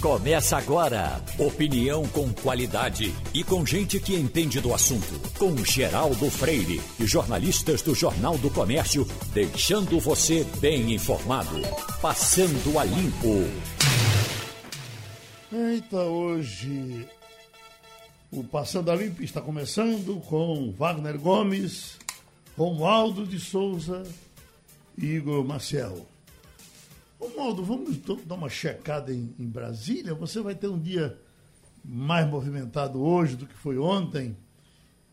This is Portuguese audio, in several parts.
Começa agora. Opinião com qualidade e com gente que entende do assunto. Com Geraldo Freire e jornalistas do Jornal do Comércio, deixando você bem informado. Passando a limpo. Eita, hoje o Passando a Limpo está começando com Wagner Gomes, Romualdo de Souza e Igor Maciel. Romualdo, vamos dar uma checada em, em, Brasília. Você vai ter um dia mais movimentado hoje do que foi ontem.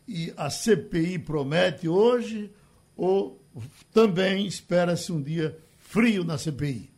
E a CPI promete hoje ou também espera-se um dia frio na CPI?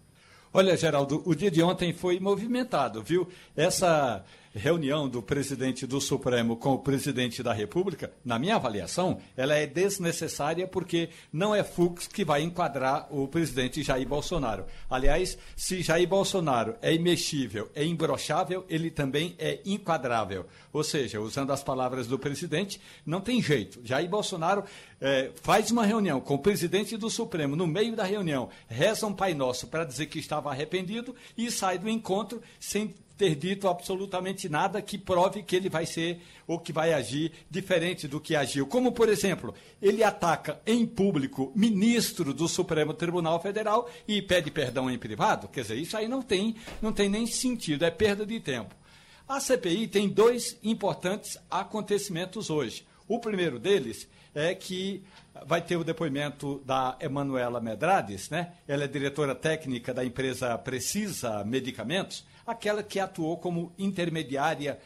Olha, Geraldo, o dia de ontem foi movimentado, viu? Essa reunião do presidente do Supremo com o presidente da República, na minha avaliação, ela é desnecessária porque não é Fux que vai enquadrar o presidente Jair Bolsonaro. Aliás, se Jair Bolsonaro é imexível, é imbrochável, ele também é enquadrável. Ou seja, usando as palavras do presidente, não tem jeito. Jair Bolsonaro é, faz uma reunião com o presidente do Supremo, no meio da reunião, reza um Pai Nosso para dizer que estava arrependido e sai do encontro sem ter dito absolutamente nada que prove que ele vai ser ou que vai agir diferente do que agiu. Como, por exemplo, ele ataca em público ministro do Supremo Tribunal Federal e pede perdão em privado. Quer dizer, isso aí não tem, não tem nem sentido, é perda de tempo. A CPI tem dois importantes acontecimentos hoje. O primeiro deles é que vai ter o depoimento da Emanuela Medrades, né? Ela é diretora técnica da empresa Precisa Medicamentos aquela que atuou como intermediária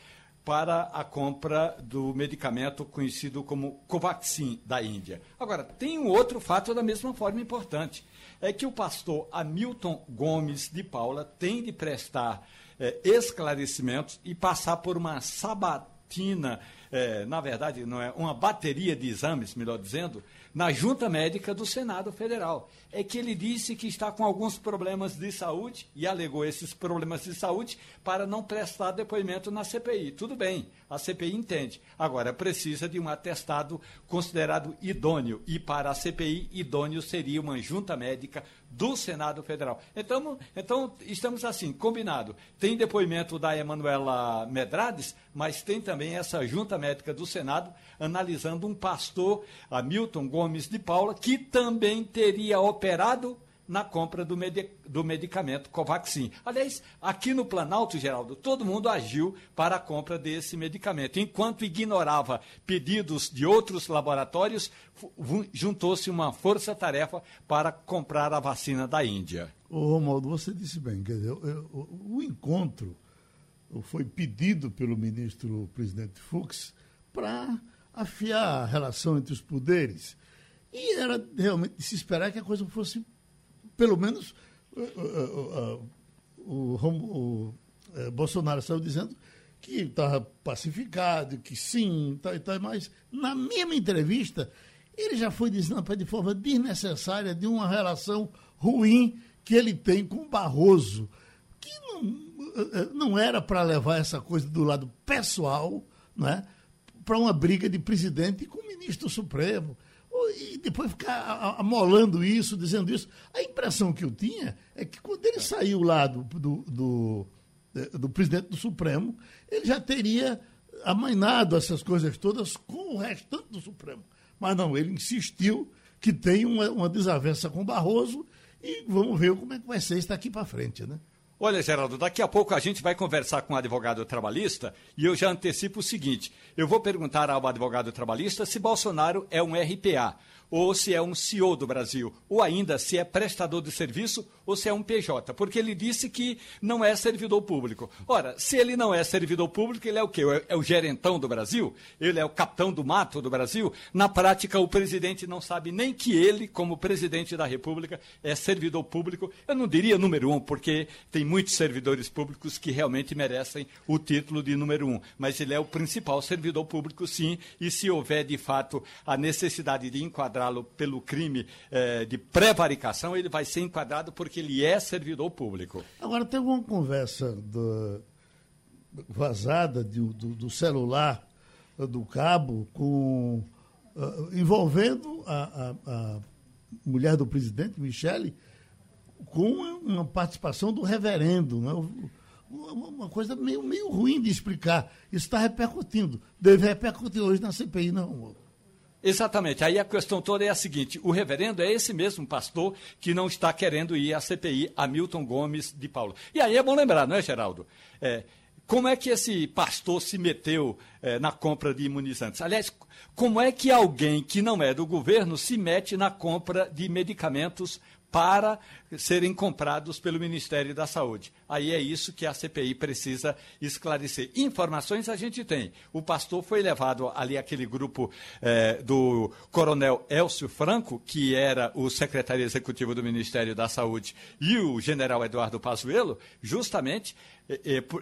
para a compra do medicamento conhecido como Covaxin da Índia. Agora, tem um outro fato da mesma forma importante. É que o pastor Hamilton Gomes de Paula tem de prestar é, esclarecimentos e passar por uma sabatina, é, na verdade, não é uma bateria de exames, melhor dizendo, na Junta Médica do Senado Federal. É que ele disse que está com alguns problemas de saúde e alegou esses problemas de saúde para não prestar depoimento na CPI. Tudo bem, a CPI entende. Agora, precisa de um atestado considerado idôneo. E para a CPI, idôneo seria uma junta médica do Senado Federal. Então, então estamos assim, combinado. Tem depoimento da Emanuela Medrades, mas tem também essa junta médica do Senado analisando um pastor, Hamilton Gomes de Paula, que também teria operado na compra do, med do medicamento Covaxin. Aliás, aqui no Planalto, Geraldo, todo mundo agiu para a compra desse medicamento. Enquanto ignorava pedidos de outros laboratórios, juntou-se uma força-tarefa para comprar a vacina da Índia. Ô, Romualdo, você disse bem, quer dizer, o, encontro foi pedido pelo ministro presidente Fux para afiar a relação entre os poderes. E era realmente de se esperar que a coisa fosse, pelo menos, uh, uh, uh, o, o, Bolsonaro saiu dizendo que estava pacificado, que sim, tal e mas na mesma entrevista ele já foi dizendo de forma desnecessária de uma relação ruim que ele tem com Barroso, que não, não era para levar essa coisa do lado pessoal, não é? para uma briga de presidente com o ministro Supremo. E depois ficar amolando isso, dizendo isso. A impressão que eu tinha é que quando ele saiu lá do, do, do, do presidente do Supremo, ele já teria amainado essas coisas todas com o restante do Supremo. Mas não, ele insistiu que tem uma, uma desavença com Barroso e vamos ver como é que vai ser isso daqui para frente, né? Olha, Geraldo, daqui a pouco a gente vai conversar com o um advogado trabalhista e eu já antecipo o seguinte: eu vou perguntar ao advogado trabalhista se Bolsonaro é um RPA ou se é um CEO do Brasil, ou ainda se é prestador de serviço ou se é um PJ, porque ele disse que não é servidor público. Ora, se ele não é servidor público, ele é o quê? É o gerentão do Brasil? Ele é o capitão do mato do Brasil? Na prática, o presidente não sabe nem que ele, como presidente da República, é servidor público. Eu não diria número um, porque tem muitos servidores públicos que realmente merecem o título de número um, mas ele é o principal servidor público, sim, e se houver de fato a necessidade de enquadrar enquadrá-lo pelo crime eh, de prevaricação, ele vai ser enquadrado porque ele é servidor público. Agora, tem uma conversa do, vazada do, do, do, celular do cabo com, uh, envolvendo a, a, a mulher do presidente, Michele, com uma participação do reverendo, né? uma coisa meio, meio ruim de explicar. Isso está repercutindo. Deve repercutir hoje na CPI, não. Exatamente. Aí a questão toda é a seguinte: o reverendo é esse mesmo pastor que não está querendo ir à CPI, Hamilton Gomes de Paulo. E aí é bom lembrar, não é, Geraldo? É, como é que esse pastor se meteu é, na compra de imunizantes? Aliás, como é que alguém que não é do governo se mete na compra de medicamentos para serem comprados pelo Ministério da Saúde. Aí é isso que a CPI precisa esclarecer. Informações a gente tem. O pastor foi levado ali aquele grupo eh, do coronel Elcio Franco, que era o secretário executivo do Ministério da Saúde, e o general Eduardo Pazuello, justamente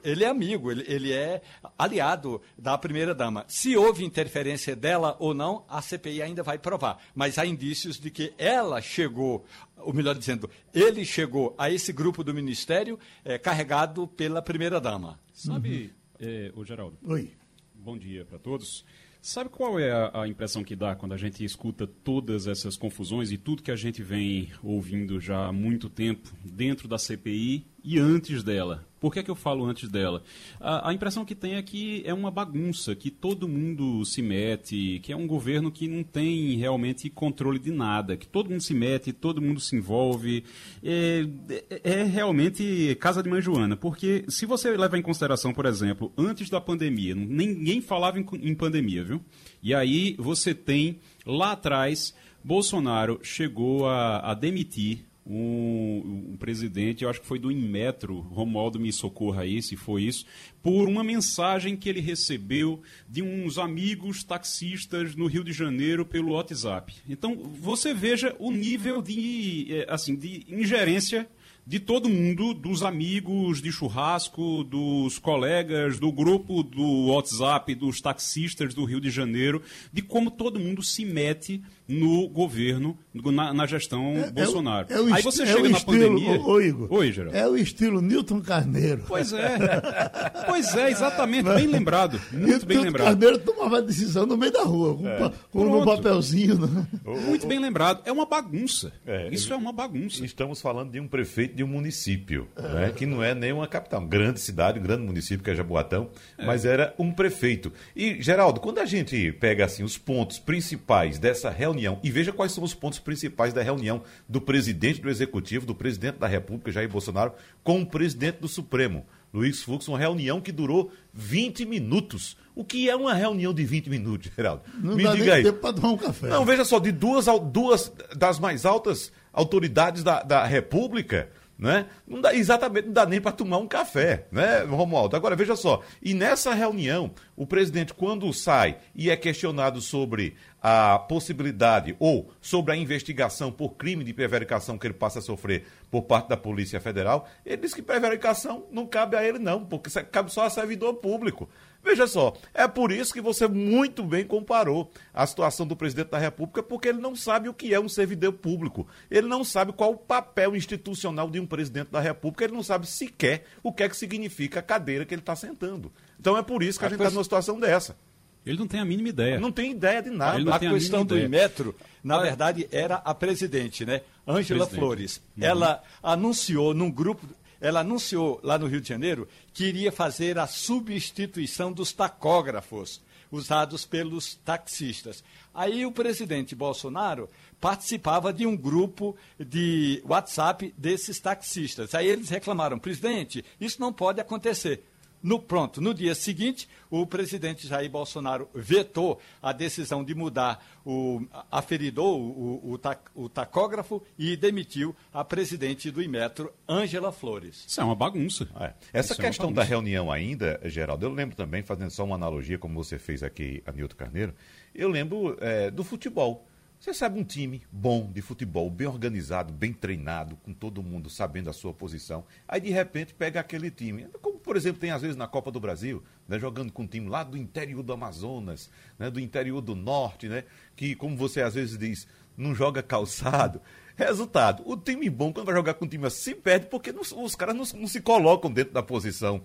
ele é amigo, ele, é aliado da primeira-dama. Se houve interferência dela ou não, a CPI ainda vai provar. Mas há indícios de que ela chegou ou melhor dizendo, ele chegou a esse grupo do Ministério é, carregado pela primeira-dama. Sabe, uhum. é, o Geraldo? Oi. Bom dia para todos. Sabe qual é a, a, impressão que dá quando a gente escuta todas essas confusões e tudo que a gente vem ouvindo já há muito tempo dentro da CPI e antes dela? Por que, é que eu falo antes dela? A, a, impressão que tem é que é uma bagunça, que todo mundo se mete, que é um governo que não tem realmente controle de nada, que todo mundo se mete, todo mundo se envolve. É, é, é realmente casa de mãe Joana, porque se você levar em consideração, por exemplo, antes da pandemia, ninguém falava em, em pandemia, viu? E aí você tem lá atrás. Bolsonaro chegou a, a demitir um, um, presidente, eu acho que foi do Inmetro, Romualdo me socorra aí se foi isso, por uma mensagem que ele recebeu de uns amigos taxistas no Rio de Janeiro pelo WhatsApp. Então, você veja o nível de, é, assim, de ingerência de todo mundo, dos amigos de churrasco, dos colegas, do grupo do WhatsApp, dos taxistas do Rio de Janeiro, de como todo mundo se mete no governo, na, na gestão é, Bolsonaro. É o, é o Aí você chega na estilo, pandemia. Ô, Igor, Oi, Geraldo. É o estilo Newton Carneiro. Pois é. pois é, exatamente. Bem lembrado. Muito Newton bem lembrado. Carneiro tomava a decisão no meio da rua, com, é. com um papelzinho. Né? Muito bem lembrado. É uma bagunça. É, Isso é uma bagunça. Estamos falando de um prefeito de um município, né, que não é nem uma capital, uma grande cidade, um grande município que é Jaboatão, é. mas era um prefeito. E, Geraldo, quando a gente pega assim os pontos principais dessa reunião reunião. E veja quais são os pontos principais da reunião do presidente do Executivo, do presidente da República, Jair Bolsonaro, com o presidente do Supremo, Luiz Fux, uma reunião que durou 20 minutos. O que é uma reunião de 20 minutos, Geraldo? Não Me dá diga nem aí. tempo para tomar um café. Não, veja só, de duas, duas das mais altas autoridades da, da República, né? Não dá, exatamente, não dá nem para tomar um café, né, Romualdo? Agora, veja só, e nessa reunião, o presidente, quando sai e é questionado sobre a possibilidade ou sobre a investigação por crime de prevaricação que ele passa a sofrer por parte da Polícia Federal, ele diz que prevaricação não cabe a ele não, porque cabe só a servidor público. Veja só, é por isso que você muito bem comparou a situação do presidente da República, porque ele não sabe o que é um servidor público. Ele não sabe qual o papel institucional de um presidente da República, ele não sabe sequer o que é que significa a cadeira que ele está sentando. Então é por isso que a, a gente está numa situação dessa. Ele não tem a mínima ideia. Não tem ideia de nada. A questão do metro, na verdade, era a presidente, né? Ângela Flores. Uhum. Ela anunciou num grupo ela anunciou lá no Rio de Janeiro que iria fazer a substituição dos tacógrafos usados pelos taxistas. Aí o presidente Bolsonaro participava de um grupo de WhatsApp desses taxistas. Aí eles reclamaram, presidente, isso não pode acontecer. No pronto, no dia seguinte, o presidente Jair Bolsonaro vetou a decisão de mudar o aferidor, o, o, o, tacógrafo e demitiu a presidente do Imetro, Ângela Flores. Isso é uma bagunça. É. Essa Isso questão é da reunião ainda, Geraldo, eu lembro também, fazendo só uma analogia, como você fez aqui, Anilton Carneiro, eu lembro é, do futebol. Você sabe um time bom de futebol, bem organizado, bem treinado, com todo mundo sabendo a sua posição. Aí de repente pega aquele time, como por exemplo tem às vezes na Copa do Brasil, né, jogando com um time lá do interior do Amazonas, né, do interior do Norte, né, que como você às vezes diz, não joga calçado. Resultado, o time bom quando vai jogar com um time assim perde porque não, os caras não, não se colocam dentro da posição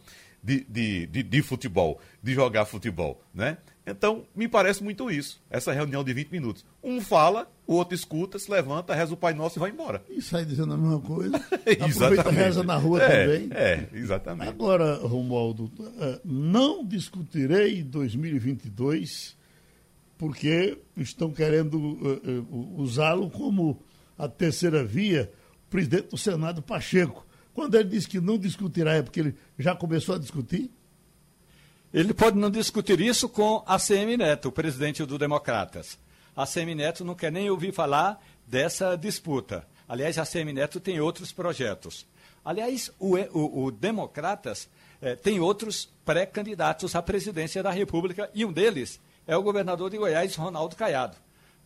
de, de, de, de futebol, de jogar futebol, né? Então, me parece muito isso, essa reunião de 20 minutos. Um fala, o outro escuta, se levanta, reza o Pai Nosso e vai embora. E sai dizendo a mesma coisa. Aproveita reza na rua é, também. É, exatamente. Agora, Romualdo, eh, não discutirei 2022 porque estão querendo uh, uh, usá-lo como a terceira via, o presidente do Senado, Pacheco. Quando ele disse que não discutirá, é porque ele já começou a discutir? Ele pode não discutir isso com a CM Neto, o presidente do Democratas. A CM Neto não quer nem ouvir falar dessa disputa. Aliás, a CM Neto tem outros projetos. Aliás, o, o, o Democratas eh, tem outros pré-candidatos à presidência da República e um deles é o governador de Goiás, Ronaldo Caiado.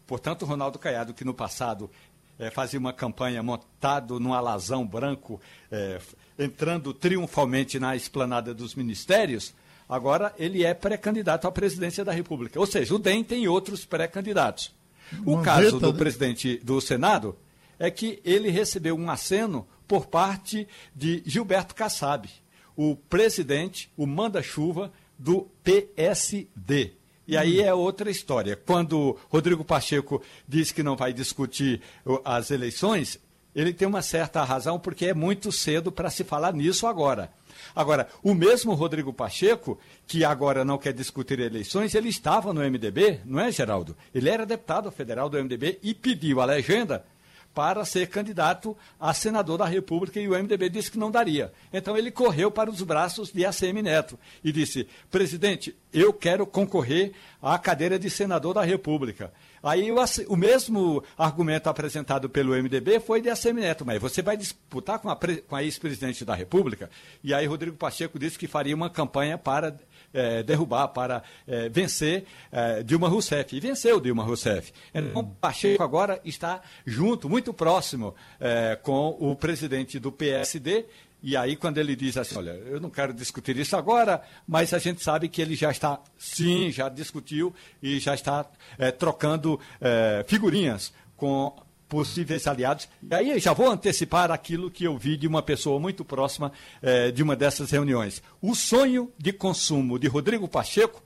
Portanto, Ronaldo Caiado, que no passado é, fazia uma campanha montado num alazão branco, é, entrando triunfalmente na esplanada dos ministérios, agora ele é pré-candidato à presidência da República. Ou seja, o DEM tem outros pré-candidatos. O uma caso do né? presidente do Senado é que ele recebeu um aceno por parte de Gilberto Kassab, o presidente, o manda-chuva do PSD. E aí é outra história. Quando Rodrigo Pacheco diz que não vai discutir as eleições, ele tem uma certa razão, porque é muito cedo para se falar nisso agora. Agora, o mesmo Rodrigo Pacheco, que agora não quer discutir eleições, ele estava no MDB, não é, Geraldo? Ele era deputado federal do MDB e pediu a legenda para ser candidato a senador da República e o MDB disse que não daria. Então ele correu para os braços de ACM Neto e disse: presidente, eu quero concorrer à cadeira de senador da República. Aí o, o mesmo argumento apresentado pelo MDB foi de ACM Neto, mas você vai disputar com a, a ex-presidente da República? E aí Rodrigo Pacheco disse que faria uma campanha para é, derrubar, para é, vencer é, Dilma Rousseff. E venceu Dilma Rousseff. Então, hum. Pacheco agora está junto, muito próximo é, com o presidente do PSD. E aí, quando ele diz assim, olha, eu não quero discutir isso agora, mas a gente sabe que ele já está, sim, já discutiu e já está é, trocando é, figurinhas com possíveis aliados. E aí já vou antecipar aquilo que eu vi de uma pessoa muito próxima eh, de uma dessas reuniões. O sonho de consumo de Rodrigo Pacheco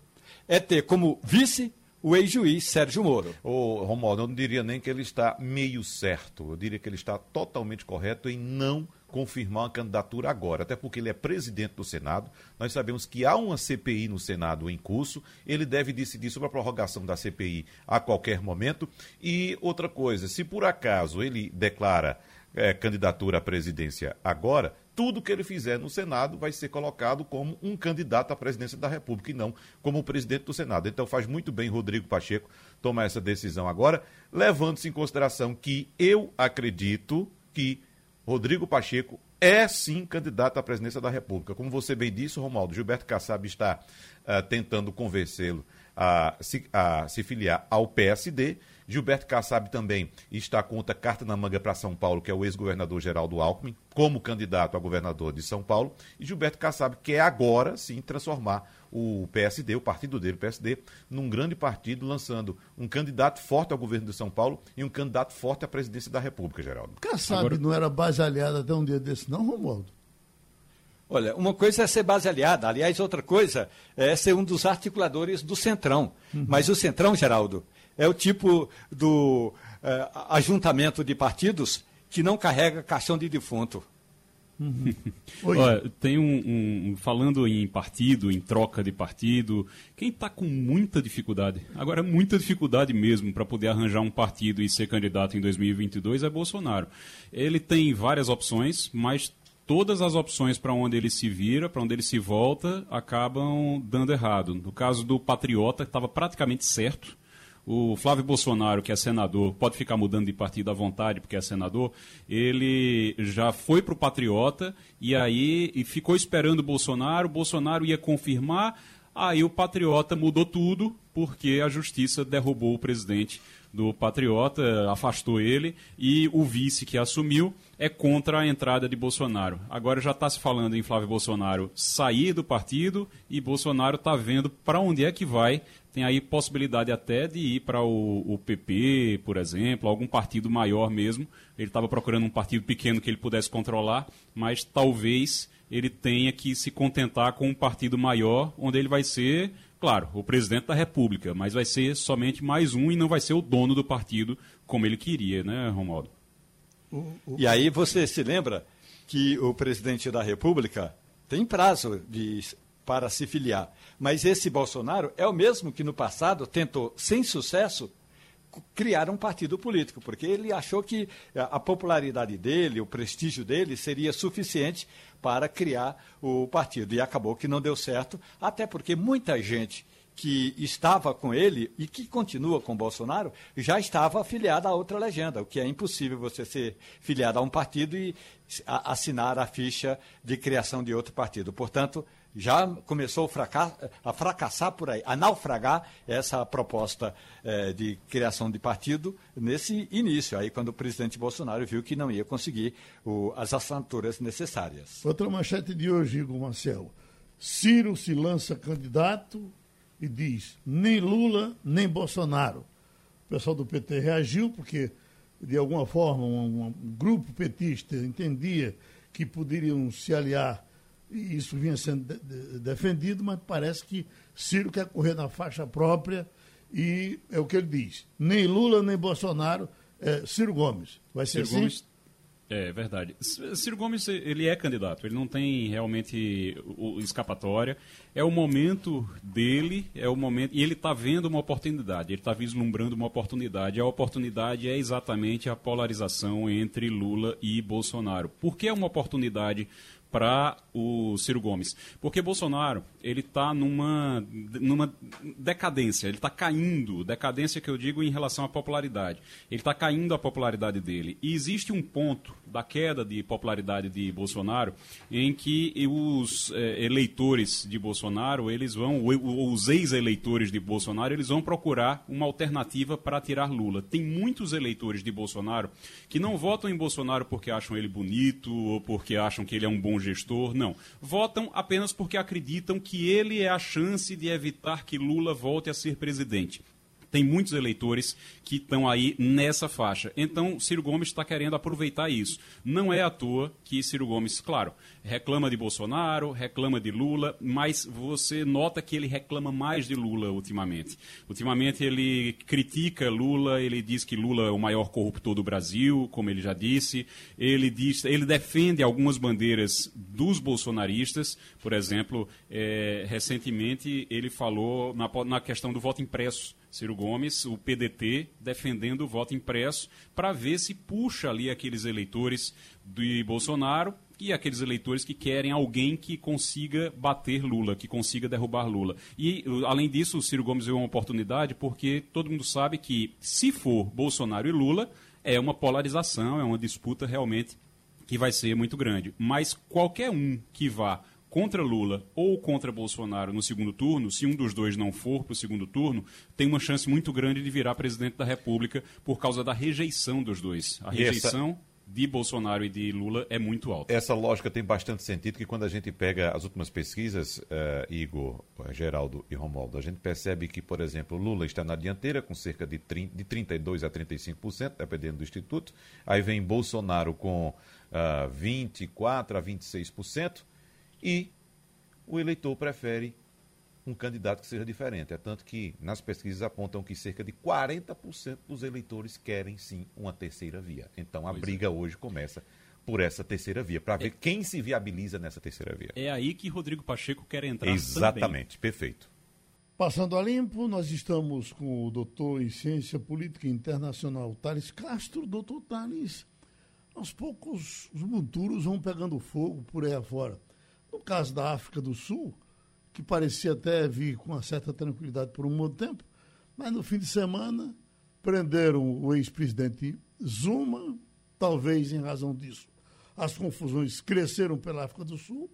é ter como vice o ex-juiz Sérgio Moro. Ô, Romualdo, eu não diria nem que ele está meio certo. Eu diria que ele está totalmente correto em não confirmar uma candidatura agora, até porque ele é presidente do Senado. Nós sabemos que há uma CPI no Senado em curso, ele deve decidir sobre a prorrogação da CPI a qualquer momento. E outra coisa, se por acaso ele declara é, candidatura à presidência agora, tudo que ele fizer no Senado vai ser colocado como um candidato à presidência da República e não como presidente do Senado. Então faz muito bem Rodrigo Pacheco tomar essa decisão agora, levando-se em consideração que eu acredito que Rodrigo Pacheco é sim candidato à presidência da República. Como você bem disse, Romualdo, Gilberto Kassab está uh, tentando convencê-lo a, a se filiar ao PSD. Gilberto Kassab também está com outra carta na manga para São Paulo, que é o ex-governador Geraldo Alckmin, como candidato a governador de São Paulo. E Gilberto Kassab quer agora sim transformar o PSD, o partido dele, o PSD, num grande partido, lançando um candidato forte ao governo de São Paulo e um candidato forte à presidência da República, Geraldo. Kassab Agora... não era base aliada até um dia desse, não, Romualdo? Olha, uma coisa é ser base aliada, aliás, outra coisa é ser um dos articuladores do Centrão. Uhum. Mas o Centrão, Geraldo, é o tipo do é, ajuntamento de partidos que não carrega caixão de defunto. Uhum. Olha, tem um, um, Falando em partido, em troca de partido, quem está com muita dificuldade, agora muita dificuldade mesmo, para poder arranjar um partido e ser candidato em 2022 é Bolsonaro. Ele tem várias opções, mas todas as opções para onde ele se vira, para onde ele se volta, acabam dando errado. No caso do Patriota, estava praticamente certo o Flávio Bolsonaro, que é senador, pode ficar mudando de partido à vontade, porque é senador. Ele já foi para o Patriota e aí e ficou esperando o Bolsonaro. O Bolsonaro ia confirmar. Aí o Patriota mudou tudo, porque a justiça derrubou o presidente do Patriota, afastou ele, e o vice que assumiu é contra a entrada de Bolsonaro. Agora já está se falando em Flávio Bolsonaro sair do partido e Bolsonaro está vendo para onde é que vai tem aí possibilidade até de ir para o, o, PP, por exemplo, algum partido maior mesmo. Ele estava procurando um partido pequeno que ele pudesse controlar, mas talvez ele tenha que se contentar com um partido maior, onde ele vai ser, claro, o presidente da República, mas vai ser somente mais um e não vai ser o dono do partido como ele queria, né, Romualdo? E aí você se lembra que o presidente da República tem prazo de, para se filiar. Mas esse Bolsonaro é o mesmo que no passado tentou, sem sucesso, criar um partido político, porque ele achou que a popularidade dele, o prestígio dele seria suficiente para criar o partido. E acabou que não deu certo, até porque muita gente que estava com ele e que continua com Bolsonaro já estava afiliada a outra legenda, o que é impossível você ser filiado a um partido e assinar a ficha de criação de outro partido. Portanto, já começou a fracassar por aí, a naufragar essa proposta eh, de criação de partido nesse início, aí quando o presidente Bolsonaro viu que não ia conseguir as assinaturas necessárias. Outra manchete de hoje, Igor Marcelo. Ciro se lança candidato e diz nem Lula, nem Bolsonaro. O pessoal do PT reagiu porque, de alguma forma, um grupo petista entendia que poderiam se aliar e isso vinha sendo de, de, defendido, mas parece que Ciro quer correr na faixa própria e é o que ele diz. Nem Lula, nem Bolsonaro, é Ciro Gomes. Vai ser Ciro assim? Gomes, é verdade. Ciro Gomes, ele é candidato, ele não tem realmente escapatória. É o momento dele, é o momento. E ele está vendo uma oportunidade, ele está vislumbrando uma oportunidade. A oportunidade é exatamente a polarização entre Lula e Bolsonaro. Por que é uma oportunidade para o Ciro Gomes. Porque Bolsonaro, ele está numa, numa decadência, ele está caindo, decadência que eu digo em relação à popularidade. Ele está caindo a popularidade dele. E existe um ponto da queda de popularidade de Bolsonaro em que os é, eleitores de Bolsonaro, eles vão, os ex-eleitores de Bolsonaro, eles vão procurar uma alternativa para tirar Lula. Tem muitos eleitores de Bolsonaro que não votam em Bolsonaro porque acham ele bonito ou porque acham que ele é um bom gestor, não. Votam apenas porque acreditam que ele é a chance de evitar que Lula volte a ser presidente tem muitos eleitores que estão aí nessa faixa. Então, Ciro Gomes está querendo aproveitar isso. Não é à toa que Ciro Gomes, claro, reclama de Bolsonaro, reclama de Lula, mas você nota que ele reclama mais de Lula ultimamente. Ultimamente ele critica Lula, ele diz que Lula é o maior corruptor do Brasil, como ele já disse. Ele diz, ele defende algumas bandeiras dos bolsonaristas, por exemplo, é, recentemente ele falou na, na questão do voto impresso Ciro Gomes, o PDT, defendendo o voto impresso para ver se puxa ali aqueles eleitores de Bolsonaro e aqueles eleitores que querem alguém que consiga bater Lula, que consiga derrubar Lula. E, além disso, o Ciro Gomes viu uma oportunidade porque todo mundo sabe que, se for Bolsonaro e Lula, é uma polarização, é uma disputa realmente que vai ser muito grande. Mas qualquer um que vá contra Lula ou contra Bolsonaro no segundo turno, se um dos dois não for para o segundo turno, tem uma chance muito grande de virar presidente da República por causa da rejeição dos dois. A rejeição. Essa de Bolsonaro e de Lula é muito alta. Essa lógica tem bastante sentido, que quando a gente pega as últimas pesquisas, uh, Igor, Geraldo e Romualdo, a gente percebe que, por exemplo, Lula está na dianteira com cerca de, 30, de 32% a 35%, dependendo do Instituto. Aí vem Bolsonaro com uh, eh, 24% a 26%. E o eleitor prefere um candidato que seja diferente. É tanto que nas pesquisas apontam que cerca de 40% dos eleitores querem sim uma terceira via. Então a pois briga é. hoje começa por essa terceira via, para ver é. quem se viabiliza nessa terceira via. É aí que Rodrigo Pacheco quer entrar. Exatamente, também. perfeito. Passando a limpo, nós estamos com o doutor em Ciência Política Internacional, Thales Castro. Doutor Thales, aos poucos os monturos vão pegando fogo por aí afora. No caso da África do Sul, que parecia até vir com uma certa tranquilidade por um bom tempo, mas no fim de semana prenderam o ex-presidente Zuma, talvez em razão disso. As confusões cresceram pela África do Sul.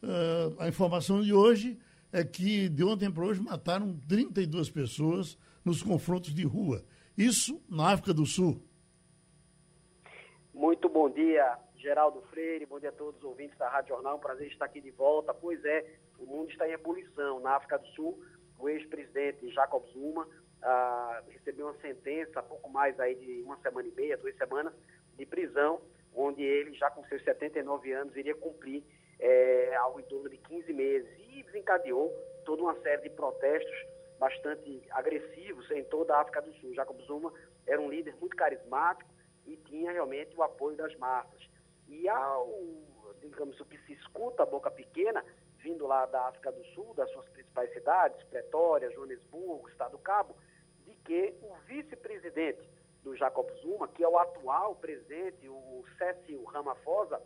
Uh, a informação de hoje é que de ontem para hoje mataram 32 pessoas nos confrontos de rua. Isso na África do Sul. Muito bom dia, Geraldo Freire, bom dia a todos os ouvintes da Rádio Jornal, um prazer estar aqui de volta. Pois é, o mundo está em ebulição. Na África do Sul, o ex-presidente Jacob Zuma ah, recebeu uma sentença pouco mais aí de uma semana e meia, duas semanas, de prisão, onde ele, já com seus 79 anos, iria cumprir é, algo em torno de 15 meses, e desencadeou toda uma série de protestos bastante agressivos em toda a África do Sul. Jacob Zuma era um líder muito carismático e tinha realmente o apoio das massas. E ao, digamos, o que se escuta a boca pequena, vindo lá da África do Sul, das suas principais cidades, Pretória, Joanesburgo, Estado do Cabo, de que o vice-presidente do Jacob Zuma, que é o atual presidente, o Cécil Ramaphosa,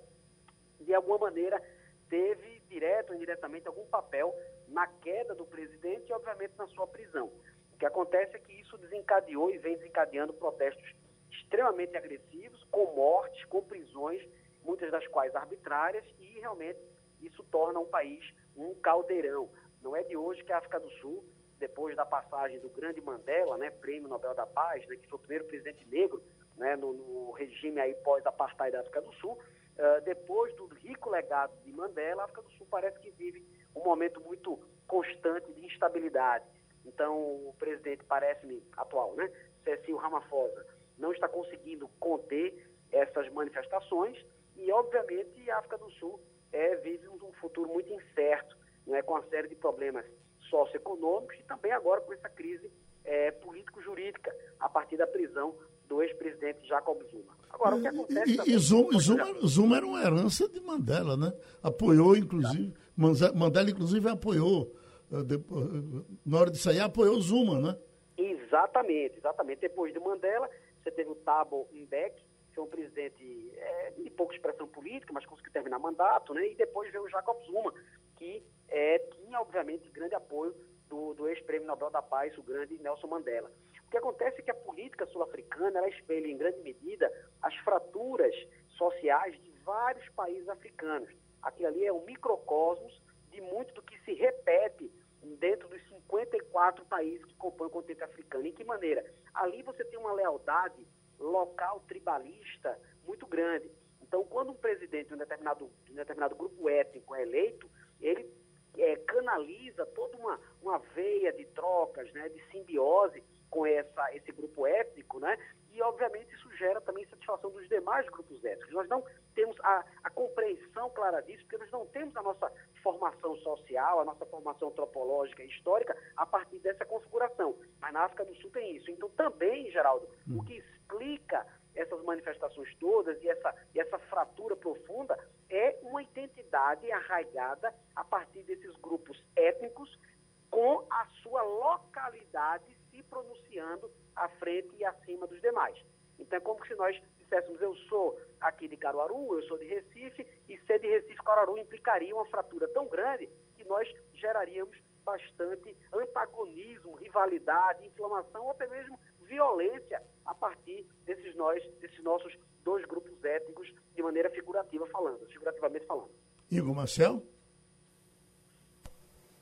de alguma maneira teve direto ou indiretamente algum papel na queda do presidente e, obviamente, na sua prisão. O que acontece é que isso desencadeou e vem desencadeando protestos extremamente agressivos, com mortes, com prisões, muitas das quais arbitrárias, e realmente isso torna um país um caldeirão. Não é de hoje que a África do Sul, depois da passagem do grande Mandela, né, prêmio Nobel da Paz, né, que foi o primeiro presidente negro né, no, no regime aí pós-apartheid da África do Sul, uh, depois do rico legado de Mandela, a África do Sul parece que vive um momento muito constante de instabilidade. Então, o presidente, parece-me atual, né, Cecil Ramaphosa, não está conseguindo conter essas manifestações e, obviamente, a África do Sul é, vive um futuro muito incerto, né, com uma série de problemas socioeconômicos e também agora com essa crise é, político-jurídica a partir da prisão do ex-presidente Jacob Zuma. Agora, o que acontece... E, e Zuma, Zuma, Zuma, era uma herança de Mandela, né? Apoiou, inclusive, Mandela, inclusive, apoiou, eh, eh, na hora de sair, apoiou Zuma, né? Exatamente, exatamente. Depois de Mandela, você teve o Thabo Mbeki, foi um presidente é, de pouca expressão política, mas conseguiu terminar mandato, né? E depois veio o Jacob Zuma, que é, tinha, obviamente, grande apoio do, do ex-prêmio Nobel da Paz, o grande Nelson Mandela. O que acontece é que a política sul-africana, ela espelha, em grande medida, as fraturas sociais de vários países africanos. Aquilo ali é um microcosmos de muito do que se repete dentro dos 54 países que compõem o continente africano. Em que maneira? Ali você tem uma lealdade local tribalista muito grande. Então, quando um presidente de um determinado, de um determinado grupo étnico é eleito, ele é, canaliza toda uma, uma veia de trocas, né, de simbiose com essa, esse grupo étnico, né? E, obviamente, isso gera também satisfação dos demais grupos étnicos. Nós não temos a, a compreensão clara disso, porque nós não temos a nossa formação social, a nossa formação antropológica e histórica a partir dessa configuração. Mas na África do Sul tem isso. Então, também, Geraldo, hum. o que explica essas manifestações todas e essa, e essa fratura profunda é uma identidade arraigada a partir desses grupos étnicos com a sua localidade pronunciando à frente e acima dos demais. Então é como se nós disséssemos, eu sou aqui de Caruaru, eu sou de Recife, e ser de Recife Caruaru implicaria uma fratura tão grande que nós geraríamos bastante antagonismo, rivalidade, inflamação ou até mesmo violência a partir desses nós, desses nossos dois grupos étnicos, de maneira figurativa falando, figurativamente falando. Igor Marcel?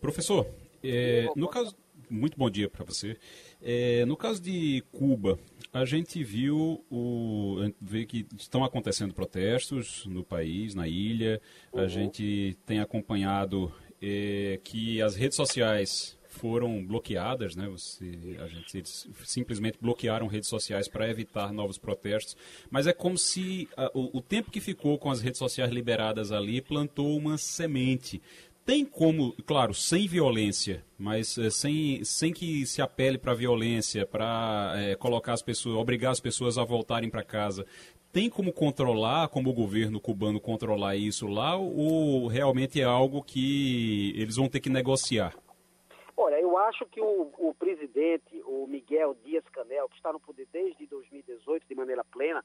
Professor, é, no caso, muito bom dia para você. É, no caso de Cuba, a gente viu o, a gente vê que estão acontecendo protestos no país, na ilha. Uhum. A gente tem acompanhado é, que as redes sociais foram bloqueadas, né? Você, a gente, eles simplesmente bloquearam redes sociais para evitar novos protestos. Mas é como se a, o, o tempo que ficou com as redes sociais liberadas ali plantou uma semente tem como, claro, sem violência, mas é, sem, sem que se apele para violência, para é, colocar as pessoas, obrigar as pessoas a voltarem para casa. Tem como controlar, como o governo cubano controlar isso lá, ou realmente é algo que eles vão ter que negociar? Olha, eu acho que o, o presidente, o Miguel Dias-Canel, que está no poder desde 2018 de maneira plena,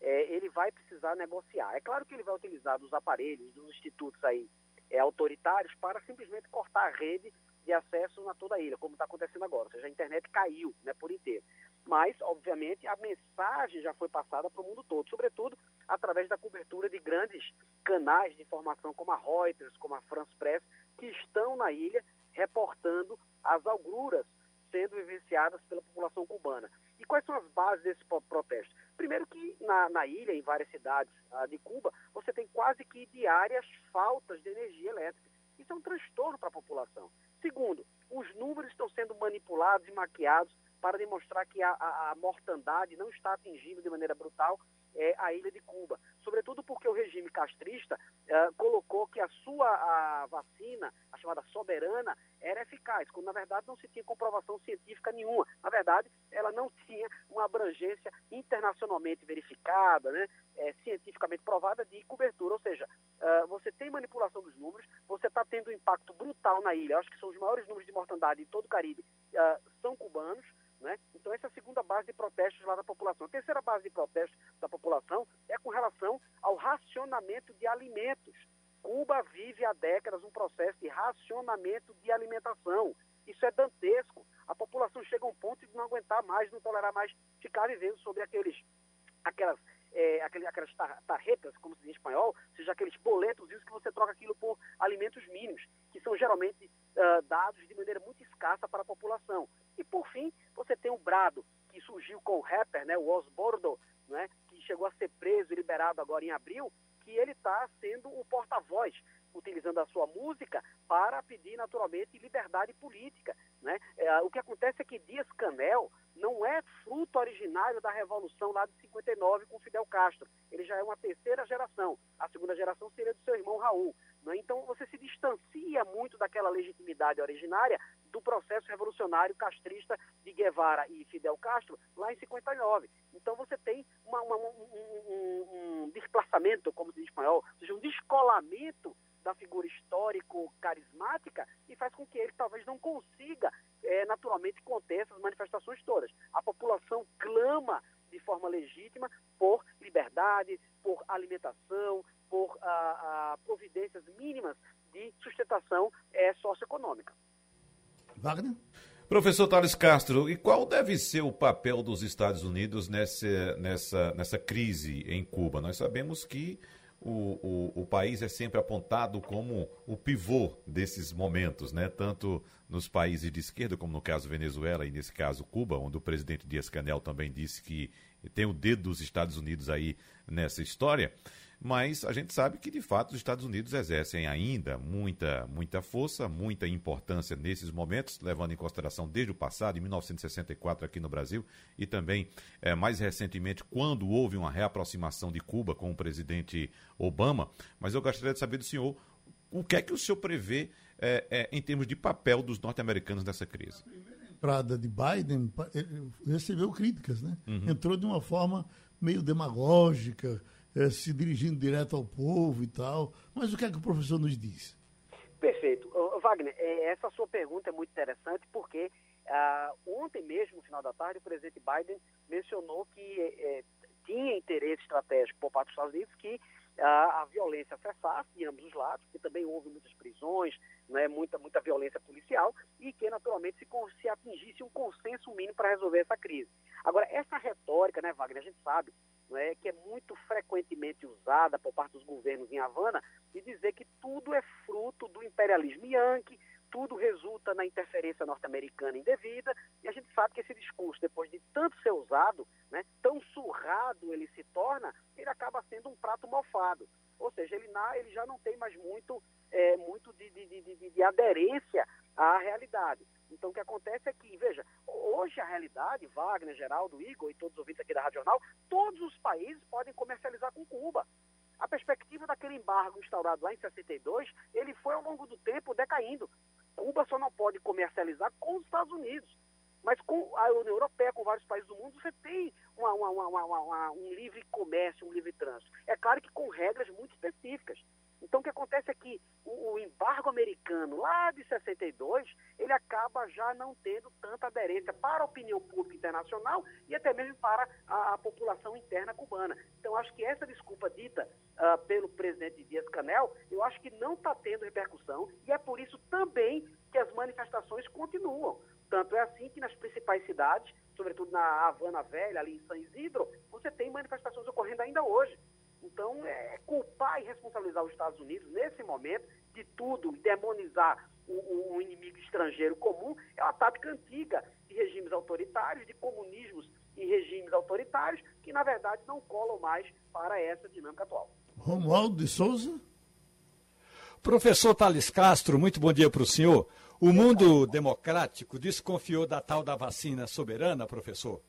é, ele vai precisar negociar. É claro que ele vai utilizar dos aparelhos, dos institutos aí é, autoritários para simplesmente cortar a rede de acesso na toda a ilha, como está acontecendo agora. Ou seja, a internet caiu né, por inteiro. Mas, obviamente, a mensagem já foi passada para o mundo todo, sobretudo através da cobertura de grandes canais de informação como a Reuters, como a France Press, que estão na ilha reportando as agruras sendo vivenciadas pela população cubana. E quais são as bases desse protesto? Primeiro que na, na ilha, em várias cidades ah, de Cuba, você tem quase que diárias faltas de energia elétrica. Isso é um transtorno para a população. Segundo, os números estão sendo manipulados e maquiados para demonstrar que a, a, a mortandade não está atingindo de maneira brutal é a ilha de Cuba. Sobretudo porque o regime castrista uh, colocou que a sua a vacina, a chamada soberana, era eficaz, quando na verdade não se tinha comprovação científica nenhuma. Na verdade, ela não tinha uma abrangência internacionalmente verificada, né, é, cientificamente provada de cobertura. Ou seja, uh, você tem manipulação dos números, você está tendo um impacto brutal na ilha. Eu acho que são os maiores números de mortandade em todo o Caribe, uh, são cubanos. Né? Então, essa é a segunda base de protestos lá da população. A terceira base de protestos da população é com relação ao racionamento de alimentos. Cuba vive há décadas um processo de racionamento de alimentação. Isso é dantesco. A população chega a um ponto de não aguentar mais, não tolerar mais ficar vivendo sobre aqueles, aquelas, é, aquelas tarretas, como se diz em espanhol, seja aqueles boletos que você troca aquilo por alimentos mínimos, que são geralmente uh, dados de maneira muito escassa para a população. E por fim, você tem o Brado, que surgiu com o rapper, né, o Osbordo, né, que chegou a ser preso e liberado agora em abril, que ele está sendo o porta-voz, utilizando a sua música para pedir naturalmente liberdade política. Né? É, o que acontece é que Dias Canel não é fruto originário da revolução lá de 59 com Fidel Castro. Ele já é uma terceira geração. A segunda geração seria do seu irmão Raul. Né? Então você se distancia muito daquela legitimidade originária do processo revolucionário castrista de Guevara e Fidel Castro lá em 59. Então você tem uma, uma, um, um, um, desplaçamento, como se diz em espanhol, ou seja, um descolamento da figura histórico-carismática e faz com que ele talvez não consiga é, naturalmente conter essas manifestações todas. A população clama de forma legítima por liberdade, por alimentação, por ah, ah, providências mínimas de sustentação é, socioeconômica. Wagner? Professor Thales Castro, e qual deve ser o papel dos Estados Unidos nessa, nessa, nessa crise em Cuba? Nós sabemos que o, o, o, país é sempre apontado como o pivô desses momentos, né? tanto nos países de esquerda, como no caso Venezuela e nesse caso Cuba, onde o presidente Dias Canel também disse que tem o dedo dos Estados Unidos aí nessa história mas a gente sabe que de fato os Estados Unidos exercem ainda muita, muita força, muita importância nesses momentos, levando em consideração desde o passado, em 1964 aqui no Brasil, e também é, mais recentemente, quando houve uma reaproximação de Cuba com o presidente Obama. Mas eu gostaria de saber do senhor o que é que o senhor prevê é, é, em termos de papel dos norte-americanos nessa crise. A entrada de Biden recebeu críticas, né? Uhum. Entrou de uma forma meio demagógica é, se dirigindo direto ao povo e tal. Mas o que é que o professor nos diz? Perfeito. Wagner, é, essa sua pergunta é muito interessante porque ah, ontem mesmo, no final da tarde, o presidente Biden mencionou que é, tinha interesse estratégico por parte dos Estados Unidos que a, a violência cessasse de ambos os lados, porque também houve muitas prisões, né, muita, muita violência policial, e que naturalmente se, se atingisse um consenso mínimo para resolver essa crise. Agora, essa retórica, né, Wagner, a gente sabe né, que é muito frequentemente usada por parte dos governos em Havana, de dizer que tudo é fruto do imperialismo yankee, tudo resulta na interferência norte-americana indevida, e a gente sabe que esse discurso, depois de tanto ser usado, né, tão surrado ele se torna, ele acaba sendo um prato mofado. Ou seja, ele, ele já não tem mais muito, é, muito de, de, de, de aderência à realidade. Então, o que acontece é que, veja, hoje a realidade, Wagner, Geraldo, Igor e todos os ouvintes aqui da Rádio Jornal, todos os países podem comercializar com Cuba. A perspectiva daquele embargo instaurado lá em 62, ele foi ao longo do tempo decaindo. Cuba só não pode comercializar com os Estados Unidos. Mas com a União Europeia, com vários países do mundo, você tem uma, uma, uma, um livre comércio, um livre trânsito. É claro que com regras muito específicas. Então, o que acontece é que o, o, embargo americano, lá de 62, ele acaba já não tendo tanta aderência para a opinião pública internacional e até mesmo para a, a população interna cubana. Então, acho que essa desculpa dita uh, pelo presidente Dias-Canel, eu acho que não está tendo repercussão e é por isso também que as manifestações continuam. Tanto é assim que nas principais cidades, sobretudo na Havana Velha, ali em San Isidro, você tem manifestações ocorrendo ainda hoje. Então, é, culpar e responsabilizar os Estados Unidos nesse momento de tudo, demonizar o, o inimigo estrangeiro comum, é uma tática antiga de regimes autoritários, de comunismos e regimes autoritários, que na verdade não colam mais para essa dinâmica atual. Romualdo de Souza. Professor Thales Castro, muito bom dia para o senhor. O mundo democrático desconfiou da tal da vacina soberana, professor?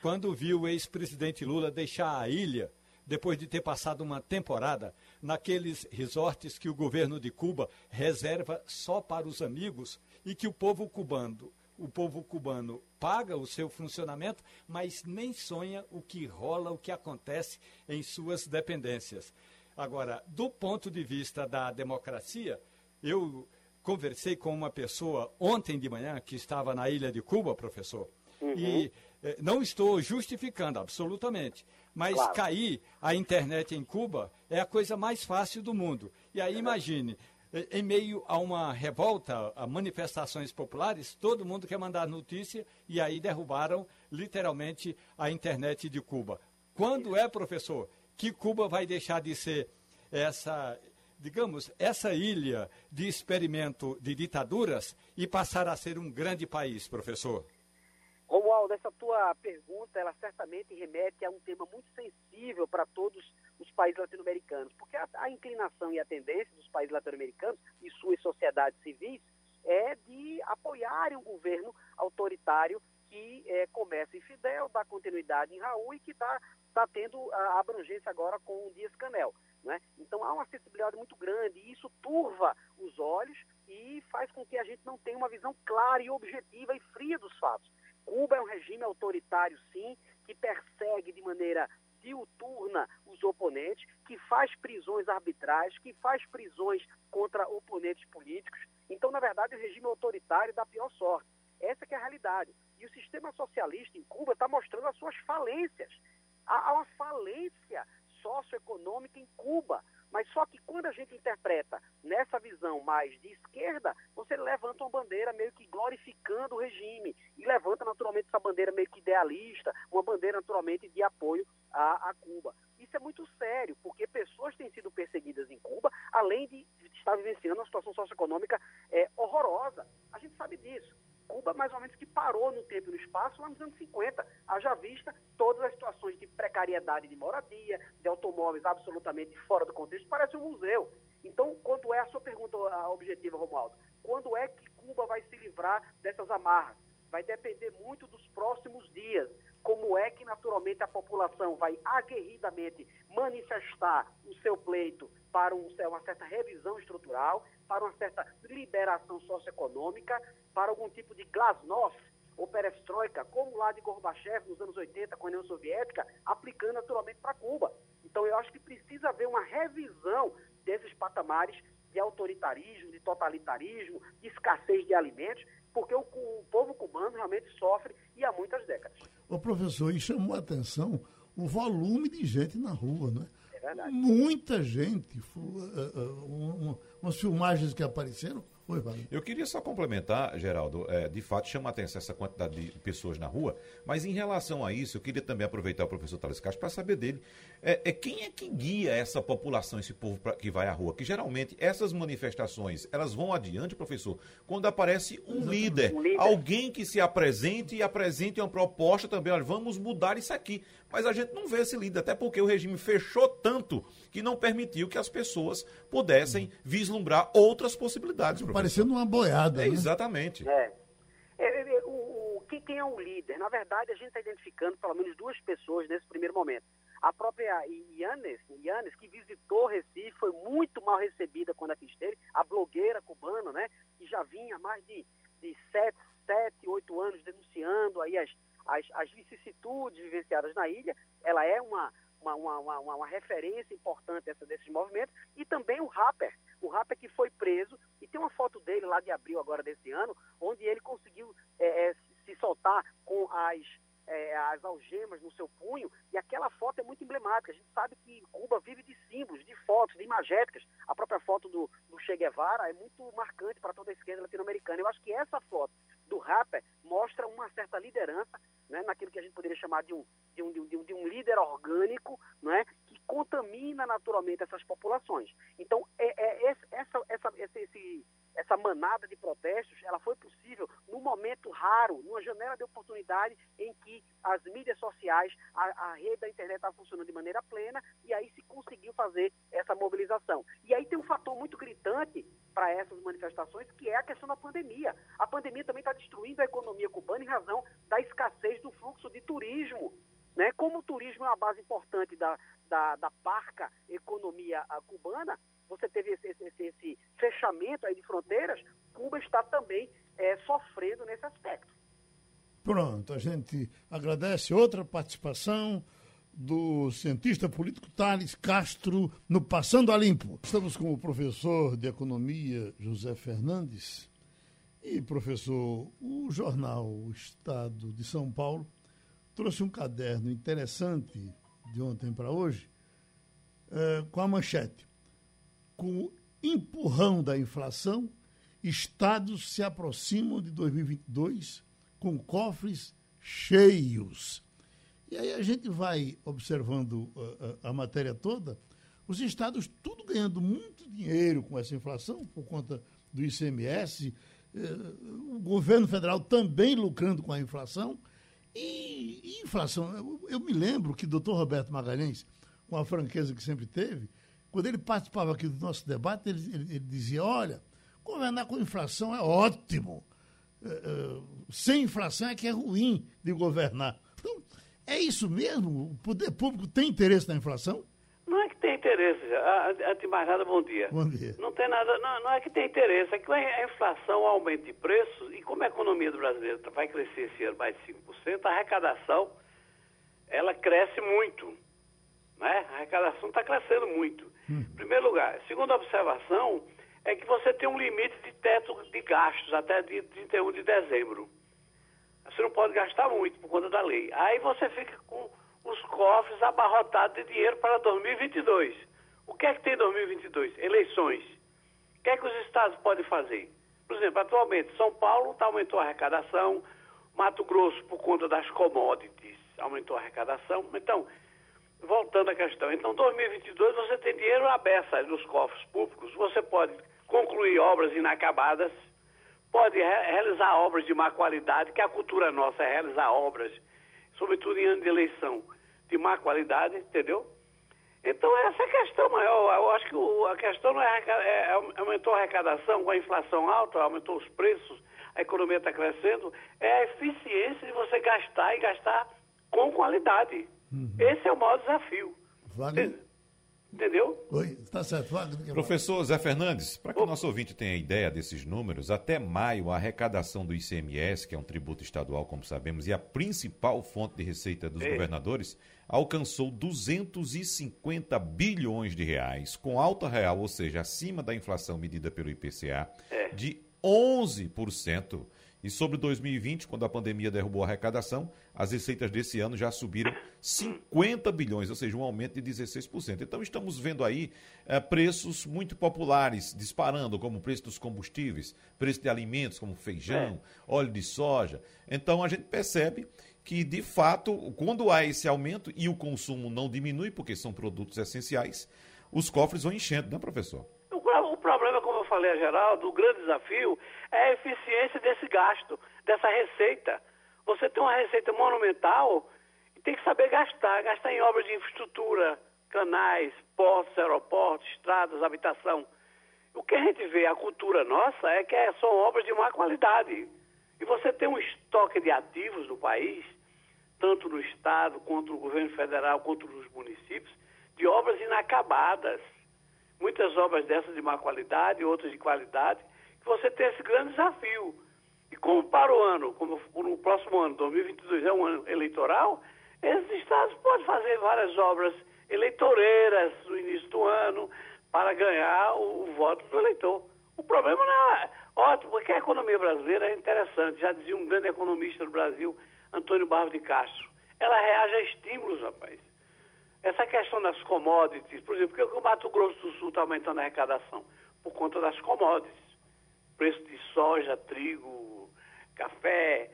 quando viu o ex-presidente Lula deixar a ilha depois de ter passado uma temporada naqueles resorts que o governo de Cuba reserva só para os amigos e que o povo cubano, o povo cubano paga o seu funcionamento, mas nem sonha o que rola, o que acontece em suas dependências. Agora, do ponto de vista da democracia, eu conversei com uma pessoa ontem de manhã que estava na ilha de Cuba, professor, uhum. e eh, não estou justificando absolutamente, mas claro. cair a internet em Cuba é a coisa mais fácil do mundo. E aí imagine, em meio a uma revolta, a manifestações populares, todo mundo quer mandar notícia e aí derrubaram literalmente a internet de Cuba. Quando é, professor, que Cuba vai deixar de ser essa, digamos, essa ilha de experimento de ditaduras e passar a ser um grande país, professor? Tua pergunta, ela certamente remete a um tema muito sensível para todos os países latino-americanos, porque a, a, inclinação e a tendência dos países latino-americanos e suas sociedades civis é de apoiarem um governo autoritário que é, começa em Fidel, dá continuidade em Raul e que está tá tendo a abrangência agora com o Dias-Canel. Né? Então há uma sensibilidade muito grande e isso turva os olhos e faz com que a gente não tenha uma visão clara e objetiva e fria dos fatos. Cuba é um regime autoritário, sim, que persegue de maneira diuturna os oponentes, que faz prisões arbitrais, que faz prisões contra oponentes políticos. Então, na verdade, o regime autoritário dá pior sorte. Essa é a realidade. E o sistema socialista em Cuba está mostrando as suas falências. Há uma falência socioeconômica em Cuba. Mas só que quando a gente interpreta nessa visão mais de esquerda, você levanta uma bandeira meio que glorificando o regime e levanta naturalmente essa bandeira meio que idealista, uma bandeira naturalmente de apoio a, a Cuba. Isso é muito sério, porque pessoas têm sido perseguidas em Cuba, além de estar vivenciando uma situação socioeconômica é, horrorosa. A gente sabe disso. Cuba, mais ou menos, que parou no tempo e no espaço lá nos anos 50. Haja vista todas as situações de precariedade de moradia, de automóveis absolutamente fora do contexto, parece um museu. Então, quando é a sua pergunta objetiva, Romualdo? Quando é que Cuba vai se livrar dessas amarras? Vai depender muito dos próximos dias. Como é que, naturalmente, a população vai aguerridamente manifestar o seu pleito para um, uma certa revisão estrutural, para uma certa liberação socioeconômica, para algum tipo de glasnost ou perestroika, como lá de Gorbachev nos anos 80 com a União Soviética, aplicando naturalmente para Cuba. Então eu acho que precisa haver uma revisão desses patamares de autoritarismo, de totalitarismo, de escassez de alimentos, porque o, o povo cubano realmente sofre e há muitas décadas. O professor, e chamou a atenção o volume de gente na rua, não é? verdade. Muita gente. Uh, uh, umas filmagens que apareceram. Oi, Eu queria só complementar, Geraldo, é, de fato chama a atenção essa quantidade de pessoas na rua, mas em relação a isso, eu queria também aproveitar o professor Thales Castro para saber dele, é, é, quem é que guia essa população, esse povo pra, que vai à rua? Que geralmente essas manifestações, elas vão adiante, professor, quando aparece um líder, um líder, alguém que se apresente e apresente uma proposta também, olha, vamos mudar isso aqui. Mas a gente não vê esse líder, até porque o regime fechou tanto que não permitiu que as pessoas pudessem vislumbrar outras possibilidades. Parecendo uma boiada. É, né? Exatamente. É. É, é, o, o, quem é um líder? Na verdade, a gente está identificando pelo menos duas pessoas nesse primeiro momento. A própria Yannis, Yannis, que visitou Recife, foi muito mal recebida quando aqui esteve, a blogueira cubana, né, que já vinha há mais de, de sete, sete, oito anos denunciando aí as, as, as vicissitudes vivenciadas na ilha. Ela é uma, uma, uma, uma, uma referência importante essa, desses movimentos. E também o rapper, o rapper que foi preso, e tem uma foto dele lá de abril agora desse ano, onde ele conseguiu é, é, se soltar com as, é, as algemas no seu punho, e aquela foto é muito emblemática. A gente sabe que Cuba vive de símbolos, de fotos, de imagéticas. A própria foto do, do Che Guevara é muito marcante para toda a esquerda latino-americana. Eu acho que essa foto do rapper mostra uma certa liderança né, naquilo que a gente poderia chamar de um, de um, de um, de um líder orgânico né, que contamina naturalmente essas populações. Então, é, é essa, essa, esse, essa manada de protestos ela foi possível num momento raro, numa janela de oportunidade em que as mídias sociais, a, a rede da internet estava funcionando de maneira plena e aí se conseguiu fazer essa mobilização. E aí tem um fator muito gritante para essas manifestações, que é a questão da pandemia. A pandemia também está destruindo a economia cubana em razão da escassez do fluxo de turismo. Né? Como o turismo é uma base importante da, da, da parca economia cubana, você teve esse, esse, esse, fechamento aí de fronteiras, Cuba está também é, sofrendo nesse aspecto. Pronto, a gente agradece outra participação do cientista político Thales Castro no Passando a Limpo. Estamos com o professor de Economia José Fernandes e, professor, o jornal Estado de São Paulo trouxe um caderno interessante de ontem para hoje é, com a manchete com o empurrão da inflação, estados se aproximam de 2022 com cofres cheios. E aí a gente vai observando a, uh, a, uh, a matéria toda, os estados tudo ganhando muito dinheiro com essa inflação por conta do ICMS, uh, o governo federal também lucrando com a inflação. E, e inflação, eu, eu, me lembro que o doutor Roberto Magalhães, com a franqueza que sempre teve, quando ele participava aqui do nosso debate, ele, ele, ele dizia: olha, governar com inflação é ótimo. É, é, sem inflação é que é ruim de governar. Então, é isso mesmo? O poder público tem interesse na inflação? Não é que tem interesse. Antes de mais nada, bom dia. Bom dia. Não tem nada, não, não é que tem interesse, é que a inflação aumenta de preços e como a economia do brasileiro vai crescer esse ano mais de 5%, a arrecadação ela cresce muito. Né? A arrecadação está crescendo muito. Hum. Primeiro lugar. Segunda observação é que você tem um limite de teto de gastos até dia 31 de dezembro. Você não pode gastar muito por conta da lei. Aí você fica com os cofres abarrotados de dinheiro para 2022. O que é que tem em 2022? Eleições. O que é que os estados podem fazer? Por exemplo, atualmente, São Paulo tá, aumentou a arrecadação, Mato Grosso, por conta das commodities, aumentou a arrecadação. Então, voltando à questão, então 2022 você tem dinheiro aberto nos cofres públicos, você pode concluir obras inacabadas, pode re realizar obras de má qualidade, que a cultura nossa é realizar obras, sobretudo em ano de eleição, de má qualidade, entendeu? Então essa é a questão maior. Eu acho que o, a questão não é, é, é, aumentou a arrecadação com a inflação alta, aumentou os preços, a economia está crescendo, é a eficiência de você gastar e gastar com qualidade. Uhum. Esse é o maior desafio. Wagner? Entendeu? Oi, está certo. Wagner, Professor Zé Fernandes, para que o nosso ouvinte tenha ideia desses números, até maio a arrecadação do ICMS, que é um tributo estadual, como sabemos, e a principal fonte de receita dos é. governadores, alcançou 250 bilhões de reais, com alta real, ou seja, acima da inflação medida pelo IPCA, é. de 11%. E sobre 2020, quando a pandemia derrubou a arrecadação, as receitas desse ano já subiram 50 bilhões, ou seja, um aumento de 16%. Então estamos vendo aí é, preços muito populares disparando, como o preço dos combustíveis, preço de alimentos como feijão, é. óleo de soja. Então a gente percebe que, de fato, quando há esse aumento e o consumo não diminui, porque são produtos essenciais, os cofres vão enchendo, né, professor? O problema, como eu falei a Geraldo, o grande desafio é a eficiência desse gasto, dessa receita. Você tem uma receita monumental e tem que saber gastar, gastar em obras de infraestrutura, canais, portos, aeroportos, estradas, habitação. O que a gente vê, a cultura nossa, é que são obras de má qualidade. E você tem um estoque de ativos no país, tanto no Estado, quanto no governo federal, quanto nos municípios, de obras inacabadas. Muitas obras dessas de má qualidade, outras de qualidade, você tem esse grande desafio. E como para o ano, como no próximo ano, 2022 é um ano eleitoral, esses estados podem fazer várias obras eleitoreiras no início do ano para ganhar o, o voto do eleitor. O problema não é ótimo, porque a economia brasileira é interessante. Já dizia um grande economista do Brasil, Antônio Barros de Castro. Ela reage a estímulos, rapaz. Essa questão das commodities, por exemplo, por que o Mato Grosso do Sul está aumentando a arrecadação? Por conta das commodities preço de soja, trigo, café,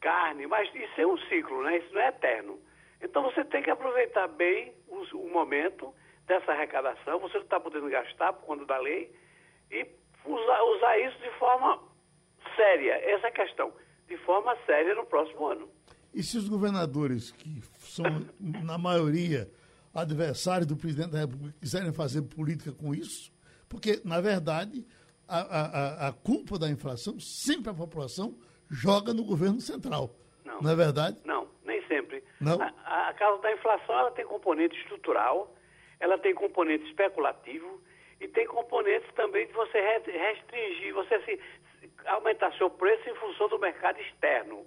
carne, mas isso é um ciclo, né? Isso não é eterno. Então você tem que aproveitar bem o, o momento dessa arrecadação, você não está podendo gastar por conta da lei, e usar, usar isso de forma séria essa questão, de forma séria no próximo ano. E se os governadores, que são, na maioria, adversários do presidente da República, quiserem fazer política com isso? Porque, na verdade, a, a, a culpa da inflação, sempre a população joga no governo central. Não, não é verdade? Não, nem sempre. Não? A, a causa da inflação ela tem componente estrutural, ela tem componente especulativo e tem componentes também de você restringir, você se, aumentar seu preço em função do mercado externo.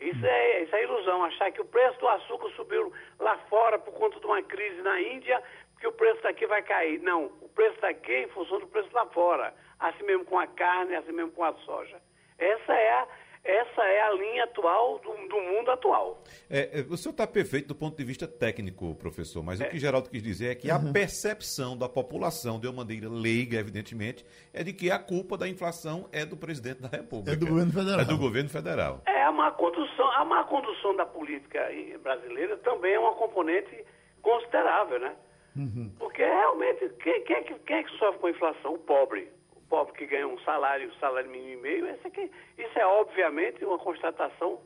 Isso é, isso é ilusão, achar que o preço do açúcar subiu lá fora por conta de uma crise na Índia, que o preço daqui vai cair. Não, o preço daqui é em função do preço lá fora. Assim mesmo com a carne, assim mesmo com a soja. Essa é a, essa é a linha atual do, do mundo atual. É, é o senhor está perfeito do ponto de vista técnico, professor, mas é. o que Geraldo quis dizer é que uhum. a percepção da população, de uma maneira leiga, evidentemente, é de que a culpa da inflação é do presidente da República. É do governo federal. É do governo federal. É, a má condução, a má condução da política brasileira também é uma componente considerável, né? Uhum. Porque realmente, quem, quem, é que, quem é que sofre com a inflação? O pobre pobre que ganha um salário, salário mínimo e meio, essa aqui, isso é obviamente uma constatação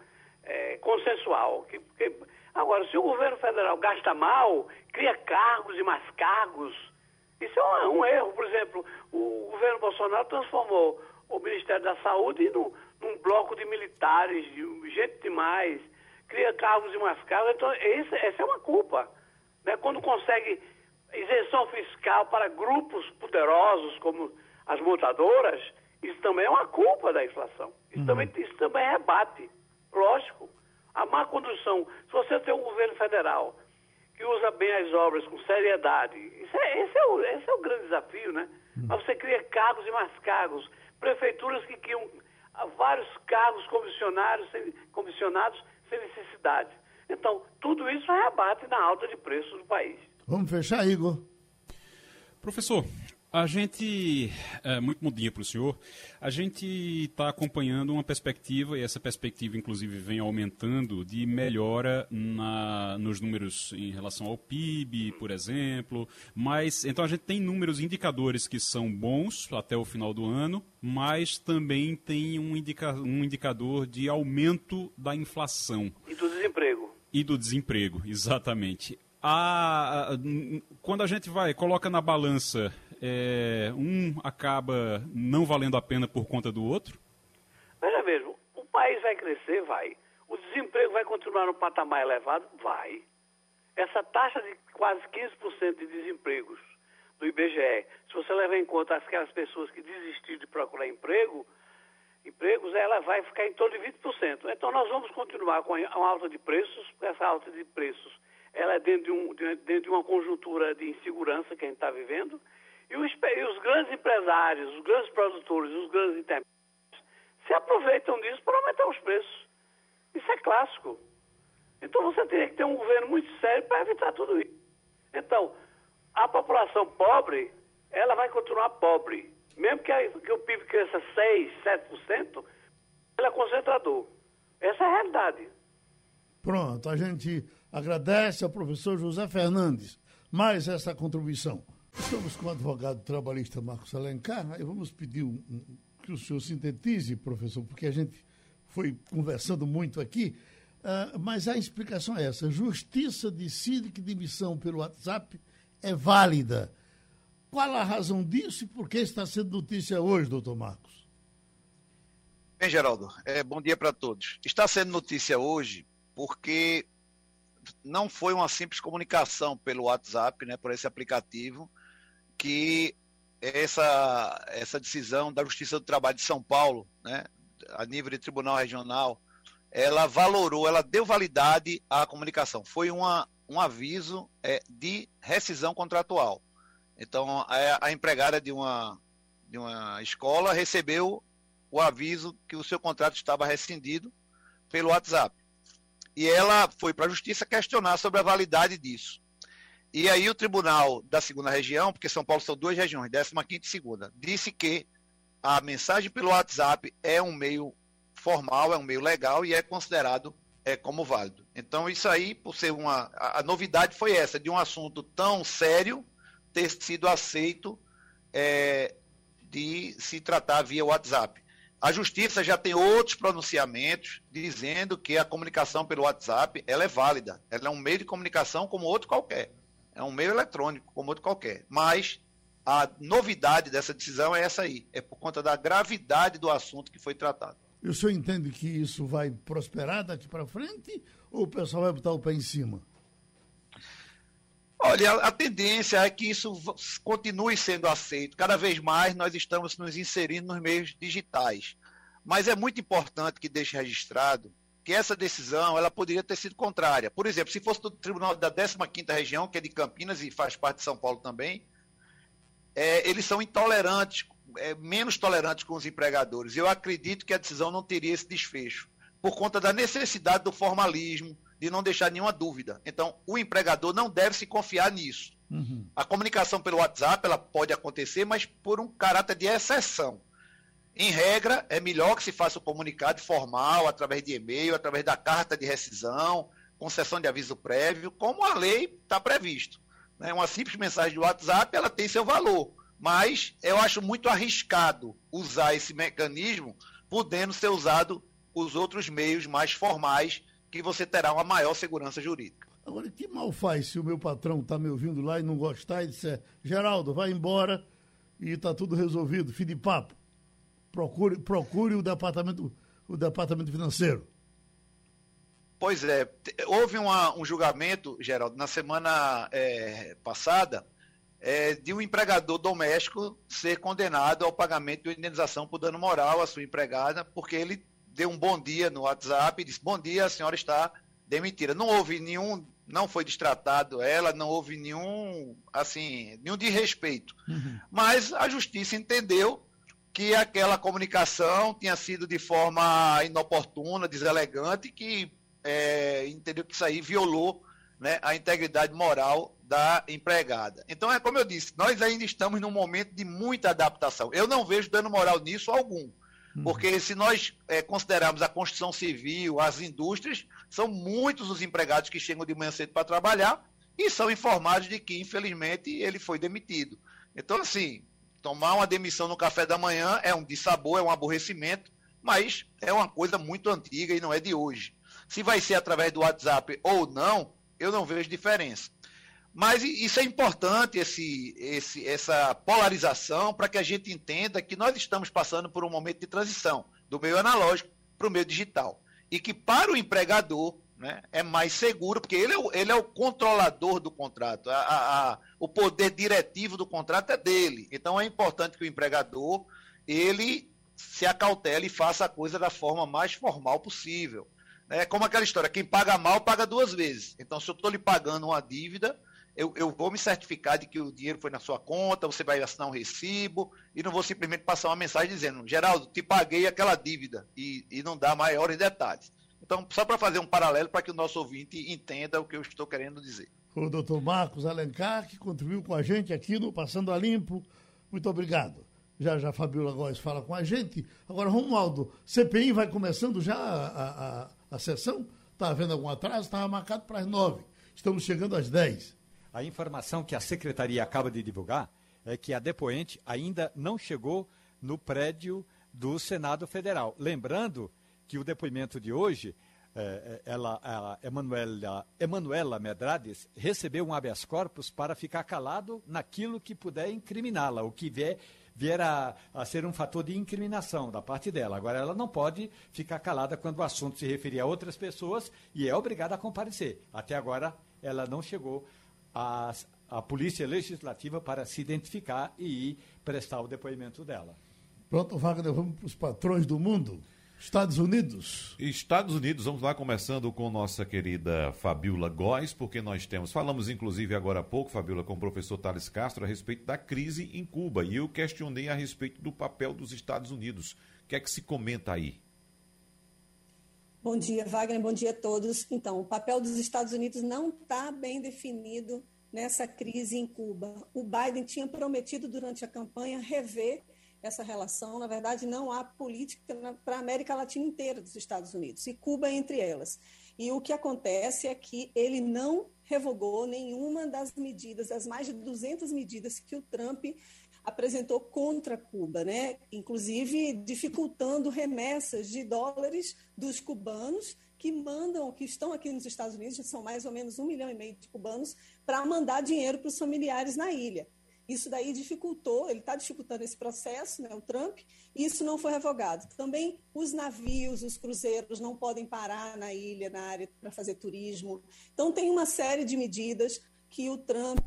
é, consensual. Que, que, agora, se o governo federal gasta mal, cria cargos e mais cargos, isso é um, um erro. Por exemplo, o governo Bolsonaro transformou o Ministério da Saúde num, num bloco de militares, de gente demais, cria cargos e mais cargos. Então, esse, essa é uma culpa. Né? Quando consegue isenção fiscal para grupos poderosos como as montadoras, isso também é uma culpa da inflação. Isso, uhum. também, isso também rebate. Lógico. A má condução. Se você tem um governo federal que usa bem as obras com seriedade, isso é, esse, é o, esse é o grande desafio, né? Uhum. Mas você cria cargos e mais cargos. Prefeituras que criam vários cargos comissionados, sem, comissionados sem necessidade. Então, tudo isso rebate na alta de preços do país. Vamos fechar, Igor. Professor, a gente, é, muito mudinha para o senhor, a gente está acompanhando uma perspectiva, e essa perspectiva inclusive vem aumentando, de melhora na, nos números em relação ao PIB, por exemplo, mas, então a gente tem números indicadores que são bons até o final do ano, mas também tem um, indica, um indicador de aumento da inflação. E do desemprego. E do desemprego, exatamente. A, a, quando a gente vai, coloca na balança é, um acaba não valendo a pena por conta do outro? Veja mesmo, o país vai crescer, vai. O desemprego vai continuar no patamar elevado? Vai. Essa taxa de quase 15% de desempregos do IBGE, se você levar em conta aquelas pessoas que desistiram de procurar emprego, empregos, ela vai ficar em torno de 20%. Então nós vamos continuar com uma alta de preços, essa alta de preços ela é dentro de, um, dentro de uma conjuntura de insegurança que a gente está vivendo, e os, e os grandes empresários, os grandes produtores, os grandes intermédios se aproveitam disso para aumentar os preços. Isso é clássico. Então você teria que ter um governo muito sério para evitar tudo isso. Então, a população pobre, ela vai continuar pobre. Mesmo que, a, que o PIB cresça 6, 7%, ele é concentrador. Essa é a realidade. Pronto, a gente agradece ao professor José Fernandes mais essa contribuição. Estamos com o advogado trabalhista Marcos Alencar e vamos pedir um, um, que o senhor sintetize, professor, porque a gente foi conversando muito aqui, uh, mas a explicação é essa: justiça decide que demissão pelo WhatsApp é válida. Qual a razão disso e por que está sendo notícia hoje, doutor Marcos? Bem, Geraldo, é, bom dia para todos. Está sendo notícia hoje porque não foi uma simples comunicação pelo WhatsApp, né, por esse aplicativo, que essa, essa decisão da Justiça do Trabalho de São Paulo, né, a nível de tribunal regional, ela valorou, ela deu validade à comunicação. Foi uma, um aviso é, de rescisão contratual. Então, a, a, empregada de uma, de uma escola recebeu o aviso que o seu contrato estava rescindido pelo WhatsApp. E ela foi para a justiça questionar sobre a validade disso. E aí o tribunal da segunda região, porque São Paulo são duas regiões, 15 e segunda, disse que a mensagem pelo WhatsApp é um meio formal, é um meio legal e é considerado é, como válido. Então isso aí, por ser uma... A, novidade foi essa, de um assunto tão sério ter sido aceito é, de se tratar via WhatsApp. A justiça já tem outros pronunciamentos dizendo que a comunicação pelo WhatsApp ela é válida. Ela é um meio de comunicação como outro qualquer. É um meio eletrônico como outro qualquer. Mas a novidade dessa decisão é essa aí. É por conta da gravidade do assunto que foi tratado. E o senhor entende que isso vai prosperar daqui para frente ou o pessoal vai botar o pé em cima? Olha, a, tendência é que isso continue sendo aceito. Cada vez mais nós estamos nos inserindo nos meios digitais. Mas é muito importante que deixe registrado que essa decisão ela poderia ter sido contrária. Por exemplo, se fosse do Tribunal da 15ª Região, que é de Campinas e faz parte de São Paulo também, é, eles são intolerantes, é, menos tolerantes com os empregadores. Eu acredito que a decisão não teria esse desfecho, por conta da necessidade do formalismo, de não deixar nenhuma dúvida. Então, o empregador não deve se confiar nisso. Uhum. A comunicação pelo WhatsApp ela pode acontecer, mas por um caráter de exceção. Em regra, é melhor que se faça o comunicado formal, através de e-mail, através da carta de rescisão, concessão de aviso prévio, como a lei está previsto. Né? Uma simples mensagem de WhatsApp ela tem seu valor, mas eu acho muito arriscado usar esse mecanismo, podendo ser usado os outros meios mais formais que você terá uma maior segurança jurídica. Agora, que mal faz se o meu patrão está me ouvindo lá e não gostar e disser, Geraldo, vai embora e está tudo resolvido, fim de papo. Procure, procure o departamento, o departamento financeiro. Pois é, houve uma, um julgamento, Geraldo, na semana é, passada, é, de um empregador doméstico ser condenado ao pagamento de indenização por dano moral à sua empregada, porque ele deu um bom dia no WhatsApp e disse: Bom dia, a senhora está demitida. Não houve nenhum, não foi destratado ela, não houve nenhum, assim, nenhum desrespeito. Uhum. Mas a justiça entendeu que aquela comunicação tinha sido de forma inoportuna, deselegante, que é, entendeu que isso aí violou né, a integridade moral da empregada. Então, é como eu disse, nós ainda estamos num momento de muita adaptação. Eu não vejo dano moral nisso algum. Uhum. Porque se nós é, considerarmos a construção civil, as indústrias, são muitos os empregados que chegam de manhã cedo para trabalhar e são informados de que, infelizmente, ele foi demitido. Então, assim, tomar uma demissão no café da manhã é um dissabor, é um aborrecimento, mas é uma coisa muito antiga e não é de hoje. Se vai ser através do WhatsApp ou não, eu não vejo diferença. Mas isso é importante, esse, esse, essa polarização, para que a gente entenda que nós estamos passando por um momento de transição do meio analógico para o meio digital. E que para o empregador né, é mais seguro, porque ele é o, ele é o controlador do contrato. A, a, a, o poder diretivo do contrato é dele. Então é importante que o empregador ele se acautele e faça a coisa da forma mais formal possível. É como aquela história, quem paga mal paga duas vezes. Então, se eu estou lhe pagando uma dívida, eu, eu, vou me certificar de que o dinheiro foi na sua conta, você vai assinar um recibo e não vou simplesmente passar uma mensagem dizendo, Geraldo, te paguei aquela dívida e, e não dá maiores detalhes. Então, só para fazer um paralelo para que o nosso ouvinte entenda o que eu estou querendo dizer. O doutor Marcos Alencar, que contribuiu com a gente aqui no Passando a Limpo. Muito obrigado. Já já Fabiola Góes fala com a gente. Agora, Romualdo, CPI vai começando já a, a, a sessão? Está havendo algum atraso? Estava marcado para as nove. Estamos chegando às dez. A informação que a secretaria acaba de divulgar é que a depoente ainda não chegou no prédio do Senado Federal. Lembrando que o depoimento de hoje, é, é ela, a Emanuela, Emanuela Medrades recebeu um habeas corpus para ficar calado naquilo que puder incriminá-la, o que vier, vier a, a, ser um fator de incriminação da parte dela. Agora, ela não pode ficar calada quando o assunto se referir a outras pessoas e é obrigada a comparecer. Até agora, ela não chegou a, a Polícia Legislativa para se identificar e prestar o depoimento dela. Pronto, Wagner, vamos para os patrões do mundo. Estados Unidos. Estados Unidos, vamos lá começando com nossa querida Fabiola Góes, porque nós temos, falamos inclusive agora há pouco, Fabiola, com o professor Thales Castro a respeito da crise em Cuba, e eu questionei a respeito do papel dos Estados Unidos. O que é que se comenta aí? Bom dia, Wagner. Bom dia a todos. Então, o papel dos Estados Unidos não está bem definido nessa crise em Cuba. O Biden tinha prometido durante a campanha rever essa relação. Na verdade, não há política para a América Latina inteira dos Estados Unidos, e Cuba entre elas. E o que acontece é que ele não revogou nenhuma das medidas, das mais de 200 medidas que o Trump apresentou contra Cuba, né? inclusive dificultando remessas de dólares dos cubanos que mandam, que estão aqui nos Estados Unidos, são mais ou menos um milhão e meio de cubanos, para mandar dinheiro para os familiares na ilha. Isso daí dificultou, ele está dificultando esse processo, né, o Trump, e isso não foi revogado. Também os navios, os cruzeiros não podem parar na ilha, na área, para fazer turismo. Então, tem uma série de medidas que o Trump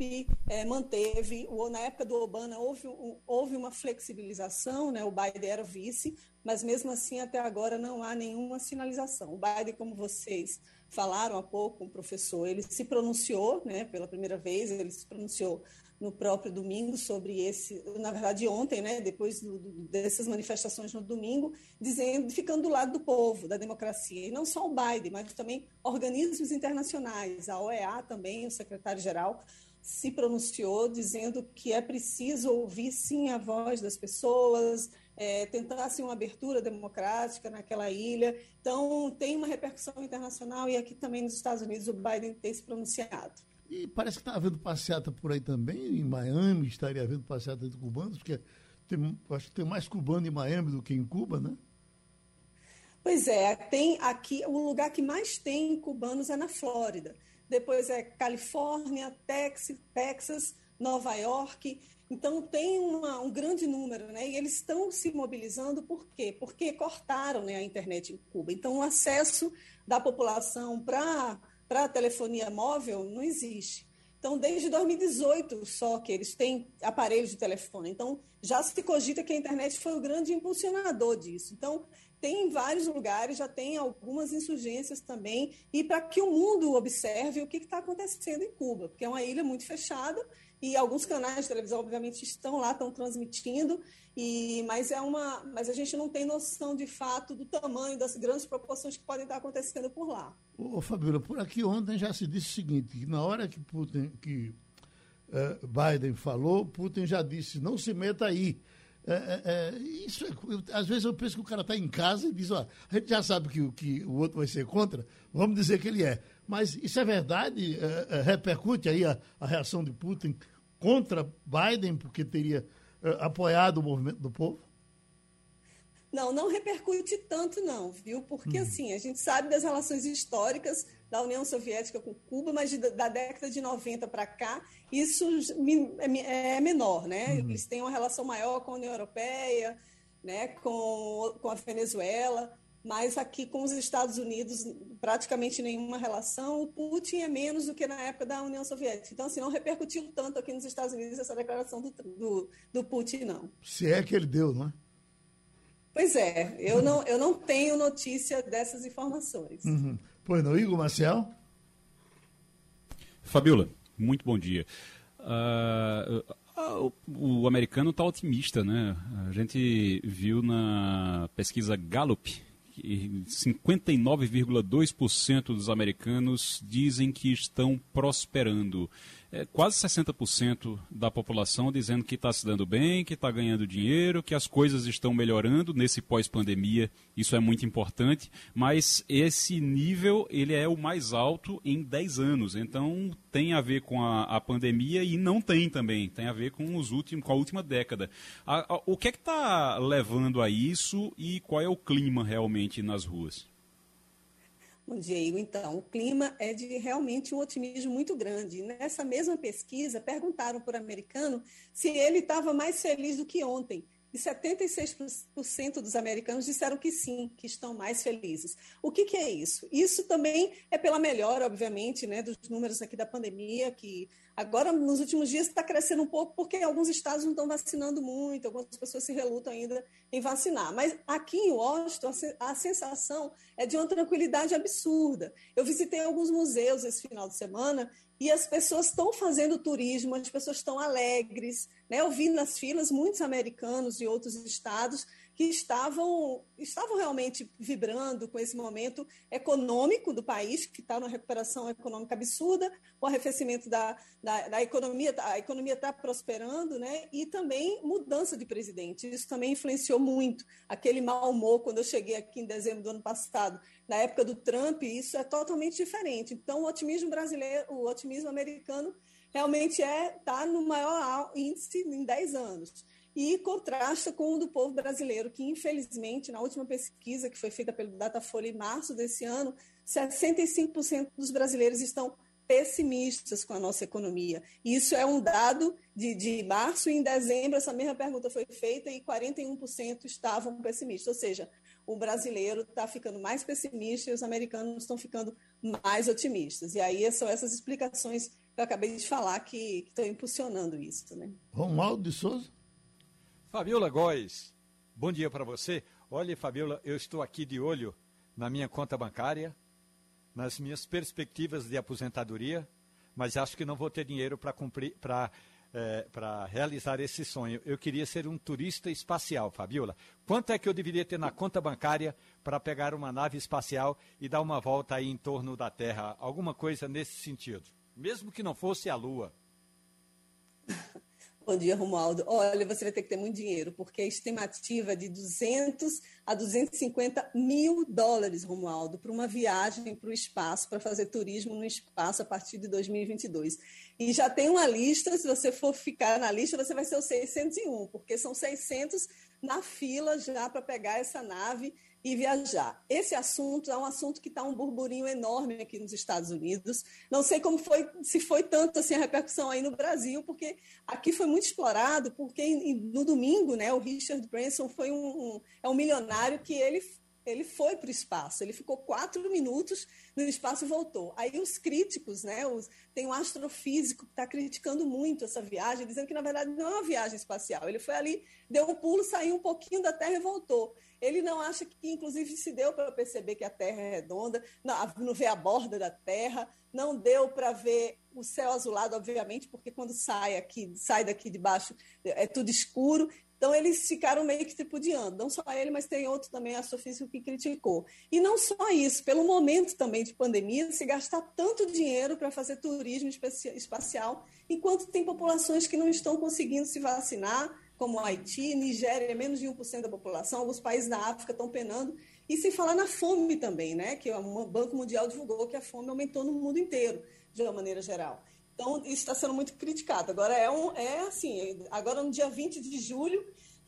é, manteve. O, na época do Obama houve, houve uma flexibilização, né? o Biden era vice, mas mesmo assim até agora não há nenhuma sinalização. O Biden, como vocês falaram há pouco, o professor, ele se pronunciou né, pela primeira vez, ele se pronunciou no próprio domingo sobre esse, na verdade ontem, né, depois do, dessas manifestações no domingo, dizendo, ficando do lado do povo, da democracia, e não só o Biden, mas também organismos internacionais, a OEA também, o secretário-geral se pronunciou dizendo que é preciso ouvir sim a voz das pessoas, é, tentar assim, uma abertura democrática naquela ilha. Então, tem uma repercussão internacional e aqui também nos Estados Unidos o Biden tem se pronunciado. E parece que está havendo passeata por aí também, em Miami estaria havendo passeata de cubanos, porque tem, acho que tem mais cubano em Miami do que em Cuba, né? Pois é, tem aqui, o lugar que mais tem cubanos é na Flórida. Depois é Califórnia, Texas, Texas Nova York. Então tem uma, um grande número, né? E eles estão se mobilizando por quê? Porque cortaram né, a internet em Cuba. Então o acesso da população para para telefonia móvel não existe. Então, desde 2018 só que eles têm aparelhos de telefone. Então, já se cogita que a internet foi o grande impulsionador disso. Então, tem em vários lugares, já tem algumas insurgências também, e para que o mundo observe o que está acontecendo em Cuba, porque é uma ilha muito fechada e alguns canais de televisão, obviamente, estão lá, estão transmitindo, e, mas, é uma, mas a gente não tem noção de fato do tamanho, das grandes proporções que podem estar acontecendo por lá. Ô, Fabíola, por aqui ontem já se disse o seguinte, que na hora que Putin, que uh, Biden falou, Putin já disse, não se meta aí. É, é, é isso, eu, às vezes eu penso que o cara está em casa e diz, ó, a gente já sabe que, que o outro vai ser contra, vamos dizer que ele é. Mas isso é verdade? É, é, repercute aí a, a reação de Putin contra Biden, porque teria uh, apoiado o movimento do povo? Não, não repercute tanto, não, viu? Porque, hum. assim, a gente sabe das relações históricas da União Soviética com Cuba, mas de, da década de 90 para cá, isso é, é menor, né? Uhum. Eles têm uma relação maior com a União Europeia, né? com, com a Venezuela mas aqui com os Estados Unidos praticamente nenhuma relação. O Putin é menos do que na época da União Soviética. Então, assim, não repercutiu tanto aqui nos Estados Unidos essa declaração do, do, do Putin, não. Se é que ele deu, não é? Pois é, eu não, eu não tenho notícia dessas informações. Uhum. Pois não, Igor Marcel? Fabiola, muito bom dia. Uh, o, o americano está otimista, né? A gente viu na pesquisa Gallup 59,2% dos americanos dizem que estão prosperando é, quase 60% da população dizendo que está se dando bem, que está ganhando dinheiro, que as coisas estão melhorando nesse pós-pandemia. Isso é muito importante, mas esse nível ele é o mais alto em 10 anos. Então tem a ver com a, a pandemia e não tem também. Tem a ver com os últimos, com a última década. A, a, o que é que está levando a isso e qual é o clima realmente nas ruas? Bom dia. Então, o clima é de realmente um otimismo muito grande. Nessa mesma pesquisa, perguntaram o americano se ele estava mais feliz do que ontem e 76% dos americanos disseram que sim, que estão mais felizes. O que, que, é isso? Isso também é pela melhora, obviamente, né, dos números aqui da pandemia, que agora, nos últimos dias, está crescendo um pouco, porque alguns estados não estão vacinando muito, algumas pessoas se relutam ainda em vacinar. Mas aqui em Washington, a sensação é de uma tranquilidade absurda. Eu visitei alguns museus esse final de semana e as pessoas estão fazendo turismo, as pessoas estão alegres. Né? Eu vi nas filas muitos americanos de outros estados que estavam, estavam realmente vibrando com esse momento econômico do país, que está numa recuperação econômica absurda, o arrefecimento da, da, da economia, a economia está prosperando, né? e também mudança de presidente. Isso também influenciou muito. Aquele mau humor, quando eu cheguei aqui em dezembro do ano passado, na época do Trump, isso é totalmente diferente. Então, o otimismo brasileiro, o otimismo americano realmente está é, tá no maior índice em 10 anos. E contrasta com o do povo brasileiro, que infelizmente, na última pesquisa que foi feita pelo Datafolha em março desse ano, 65% dos brasileiros estão pessimistas com a nossa economia. Isso é um dado de, de março e em dezembro essa mesma pergunta foi feita e 41% estavam pessimistas. Ou seja, o brasileiro está ficando mais pessimista e os americanos estão ficando mais otimistas. E aí são essas explicações eu acabei de falar que, estão impulsionando isso. Né? Romualdo de Souza. Fabiola Góes, bom dia para você. Olha, Fabiola, eu estou aqui de olho na minha conta bancária, nas minhas perspectivas de aposentadoria, mas acho que não vou ter dinheiro para cumprir, para é, para realizar esse sonho. Eu queria ser um turista espacial, Fabiola. Quanto é que eu deveria ter na conta bancária para pegar uma nave espacial e dar uma volta aí em torno da Terra? Alguma coisa nesse sentido. Mesmo que não fosse a Lua. Bom dia, Romualdo. Olha, você vai ter que ter muito dinheiro, porque a estimativa é de 200 a 250 mil dólares, Romualdo, para uma viagem para o espaço, para fazer turismo no espaço a partir de 2022. E já tem uma lista, se você for ficar na lista, você vai ser o 601, porque são 600 na fila já para pegar essa nave e viajar. Esse assunto é um assunto que está um burburinho enorme aqui nos Estados Unidos. Não sei como foi, se foi tanto assim a repercussão aí no Brasil, porque aqui foi muito explorado, porque no domingo, né, o Richard Branson foi um, um é um milionário que ele ele foi para o espaço, ele ficou quatro minutos no espaço e voltou. Aí os críticos, né, os, tem um astrofísico que está criticando muito essa viagem, dizendo que na verdade não é uma viagem espacial. Ele foi ali, deu um pulo, saiu um pouquinho da Terra e voltou. Ele não acha que, inclusive, se deu para perceber que a Terra é redonda, não, não vê a borda da Terra, não deu para ver o céu azulado, obviamente, porque quando sai aqui, sai daqui de baixo, é tudo escuro. Então, eles ficaram meio que tripudiando. Não só ele, mas tem outro também, astrofísico, que criticou. E não só isso, pelo momento também de pandemia, se gastar tanto dinheiro para fazer turismo espacial, enquanto tem populações que não estão conseguindo se vacinar, como Haiti, Nigéria, menos de 1% da população, alguns países da África estão penando. E sem falar na fome também, né? que o Banco Mundial divulgou que a fome aumentou no mundo inteiro, de uma maneira geral. Então, isso está sendo muito criticado. Agora, é, um, é assim, agora no dia 20 de julho,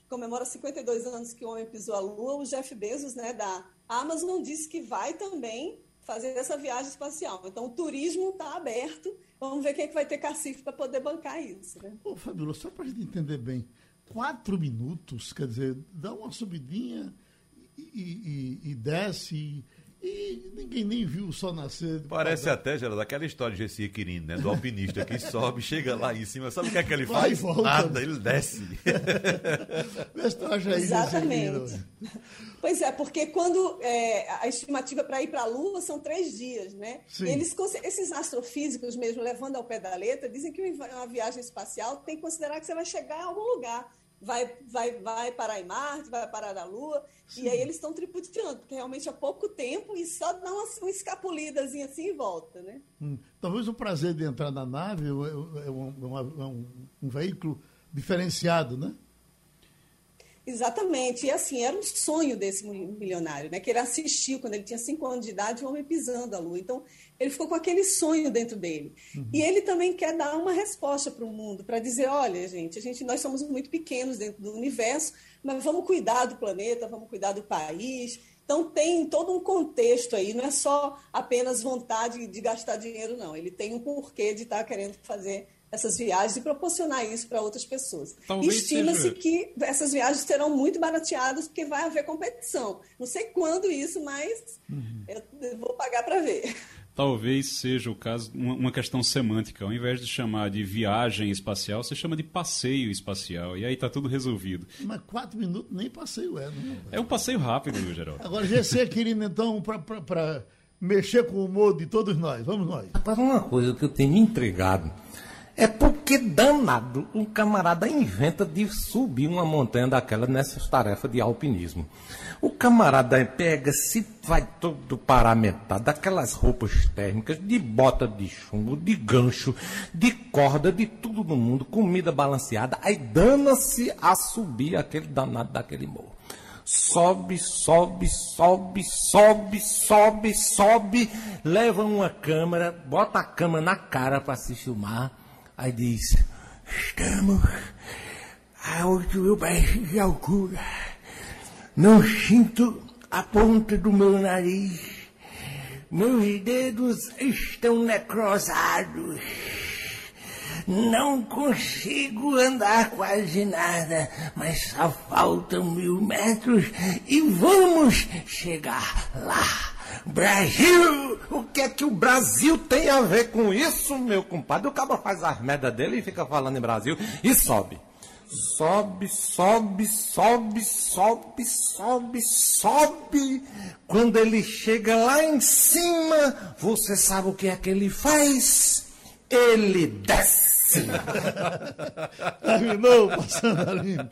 comemora 52 anos que o homem pisou a Lua, o Jeff Bezos, né, da Amazon, disse que vai também fazer essa viagem espacial. Então, o turismo está aberto. Vamos ver quem é que vai ter cacife para poder bancar isso. Né? Ô, Fabíola, só para a gente entender bem, quatro minutos, quer dizer, dá uma subidinha e, e, e desce. E ninguém nem viu o sol nascer. Parece até, Geraldo, aquela história de Gessi Quirino, né? Do alpinista que sobe, chega lá em cima. Sabe o que é que ele Vai faz? Volta. Nada, ele desce. Exatamente. Pois é, porque quando é, a estimativa para ir para a Lua são três dias, né? Eles, esses astrofísicos mesmo, levando ao pé da letra, dizem que uma viagem espacial tem que considerar que você vai chegar a algum lugar vai, vai, vai parar em Marte, vai parar na Lua, Sim. e aí eles estão tripudiando, porque realmente há pouco tempo e só dá uma, uma escapulidazinha assim e volta, né? Hum. Talvez o prazer de entrar na nave é, é, é um, é um, um veículo diferenciado, né? Exatamente. E assim, era um sonho desse milionário, né? Que ele assistiu quando ele tinha cinco anos de idade, o homem pisando a lua. Então, ele ficou com aquele sonho dentro dele. Uhum. E ele também quer dar uma resposta para o mundo, para dizer, olha, gente, a gente, nós somos muito pequenos dentro do universo, mas vamos cuidar do planeta, vamos cuidar do país. Então tem todo um contexto aí, não é só apenas vontade de gastar dinheiro, não. Ele tem um porquê de estar tá querendo fazer essas viagens e proporcionar isso para outras pessoas. Estima-se que essas viagens serão muito barateadas porque vai haver competição. Não sei quando isso, mas uhum. eu vou pagar para ver. Talvez seja o caso, uma questão semântica. Ao invés de chamar de viagem espacial, você chama de passeio espacial. E aí está tudo resolvido. Mas quatro minutos nem passeio é, não é? É um passeio rápido, Geraldo. Agora, GC, querido, então, para mexer com o humor de todos nós. Vamos nós. Para uma coisa que eu tenho entregado é porque danado um camarada inventa de subir uma montanha daquela nessas tarefas de alpinismo. O camarada pega, se vai todo paramentado, daquelas roupas térmicas, de bota de chumbo, de gancho, de corda, de tudo no mundo, comida balanceada, aí dana-se a subir aquele danado daquele morro. Sobe, sobe, sobe, sobe, sobe, sobe, leva uma câmera, bota a câmera na cara para se filmar Aí diz, estamos a 8 mil pés de altura. Não sinto a ponta do meu nariz. Meus dedos estão necrosados. Não consigo andar quase nada, mas só faltam mil metros e vamos chegar lá. Brasil! O que é que o Brasil tem a ver com isso, meu compadre? O cabra faz as merda dele e fica falando em Brasil e sobe. Sobe, sobe, sobe, sobe, sobe, sobe. Quando ele chega lá em cima, você sabe o que é que ele faz? Ele desce. Terminou passando a limpo.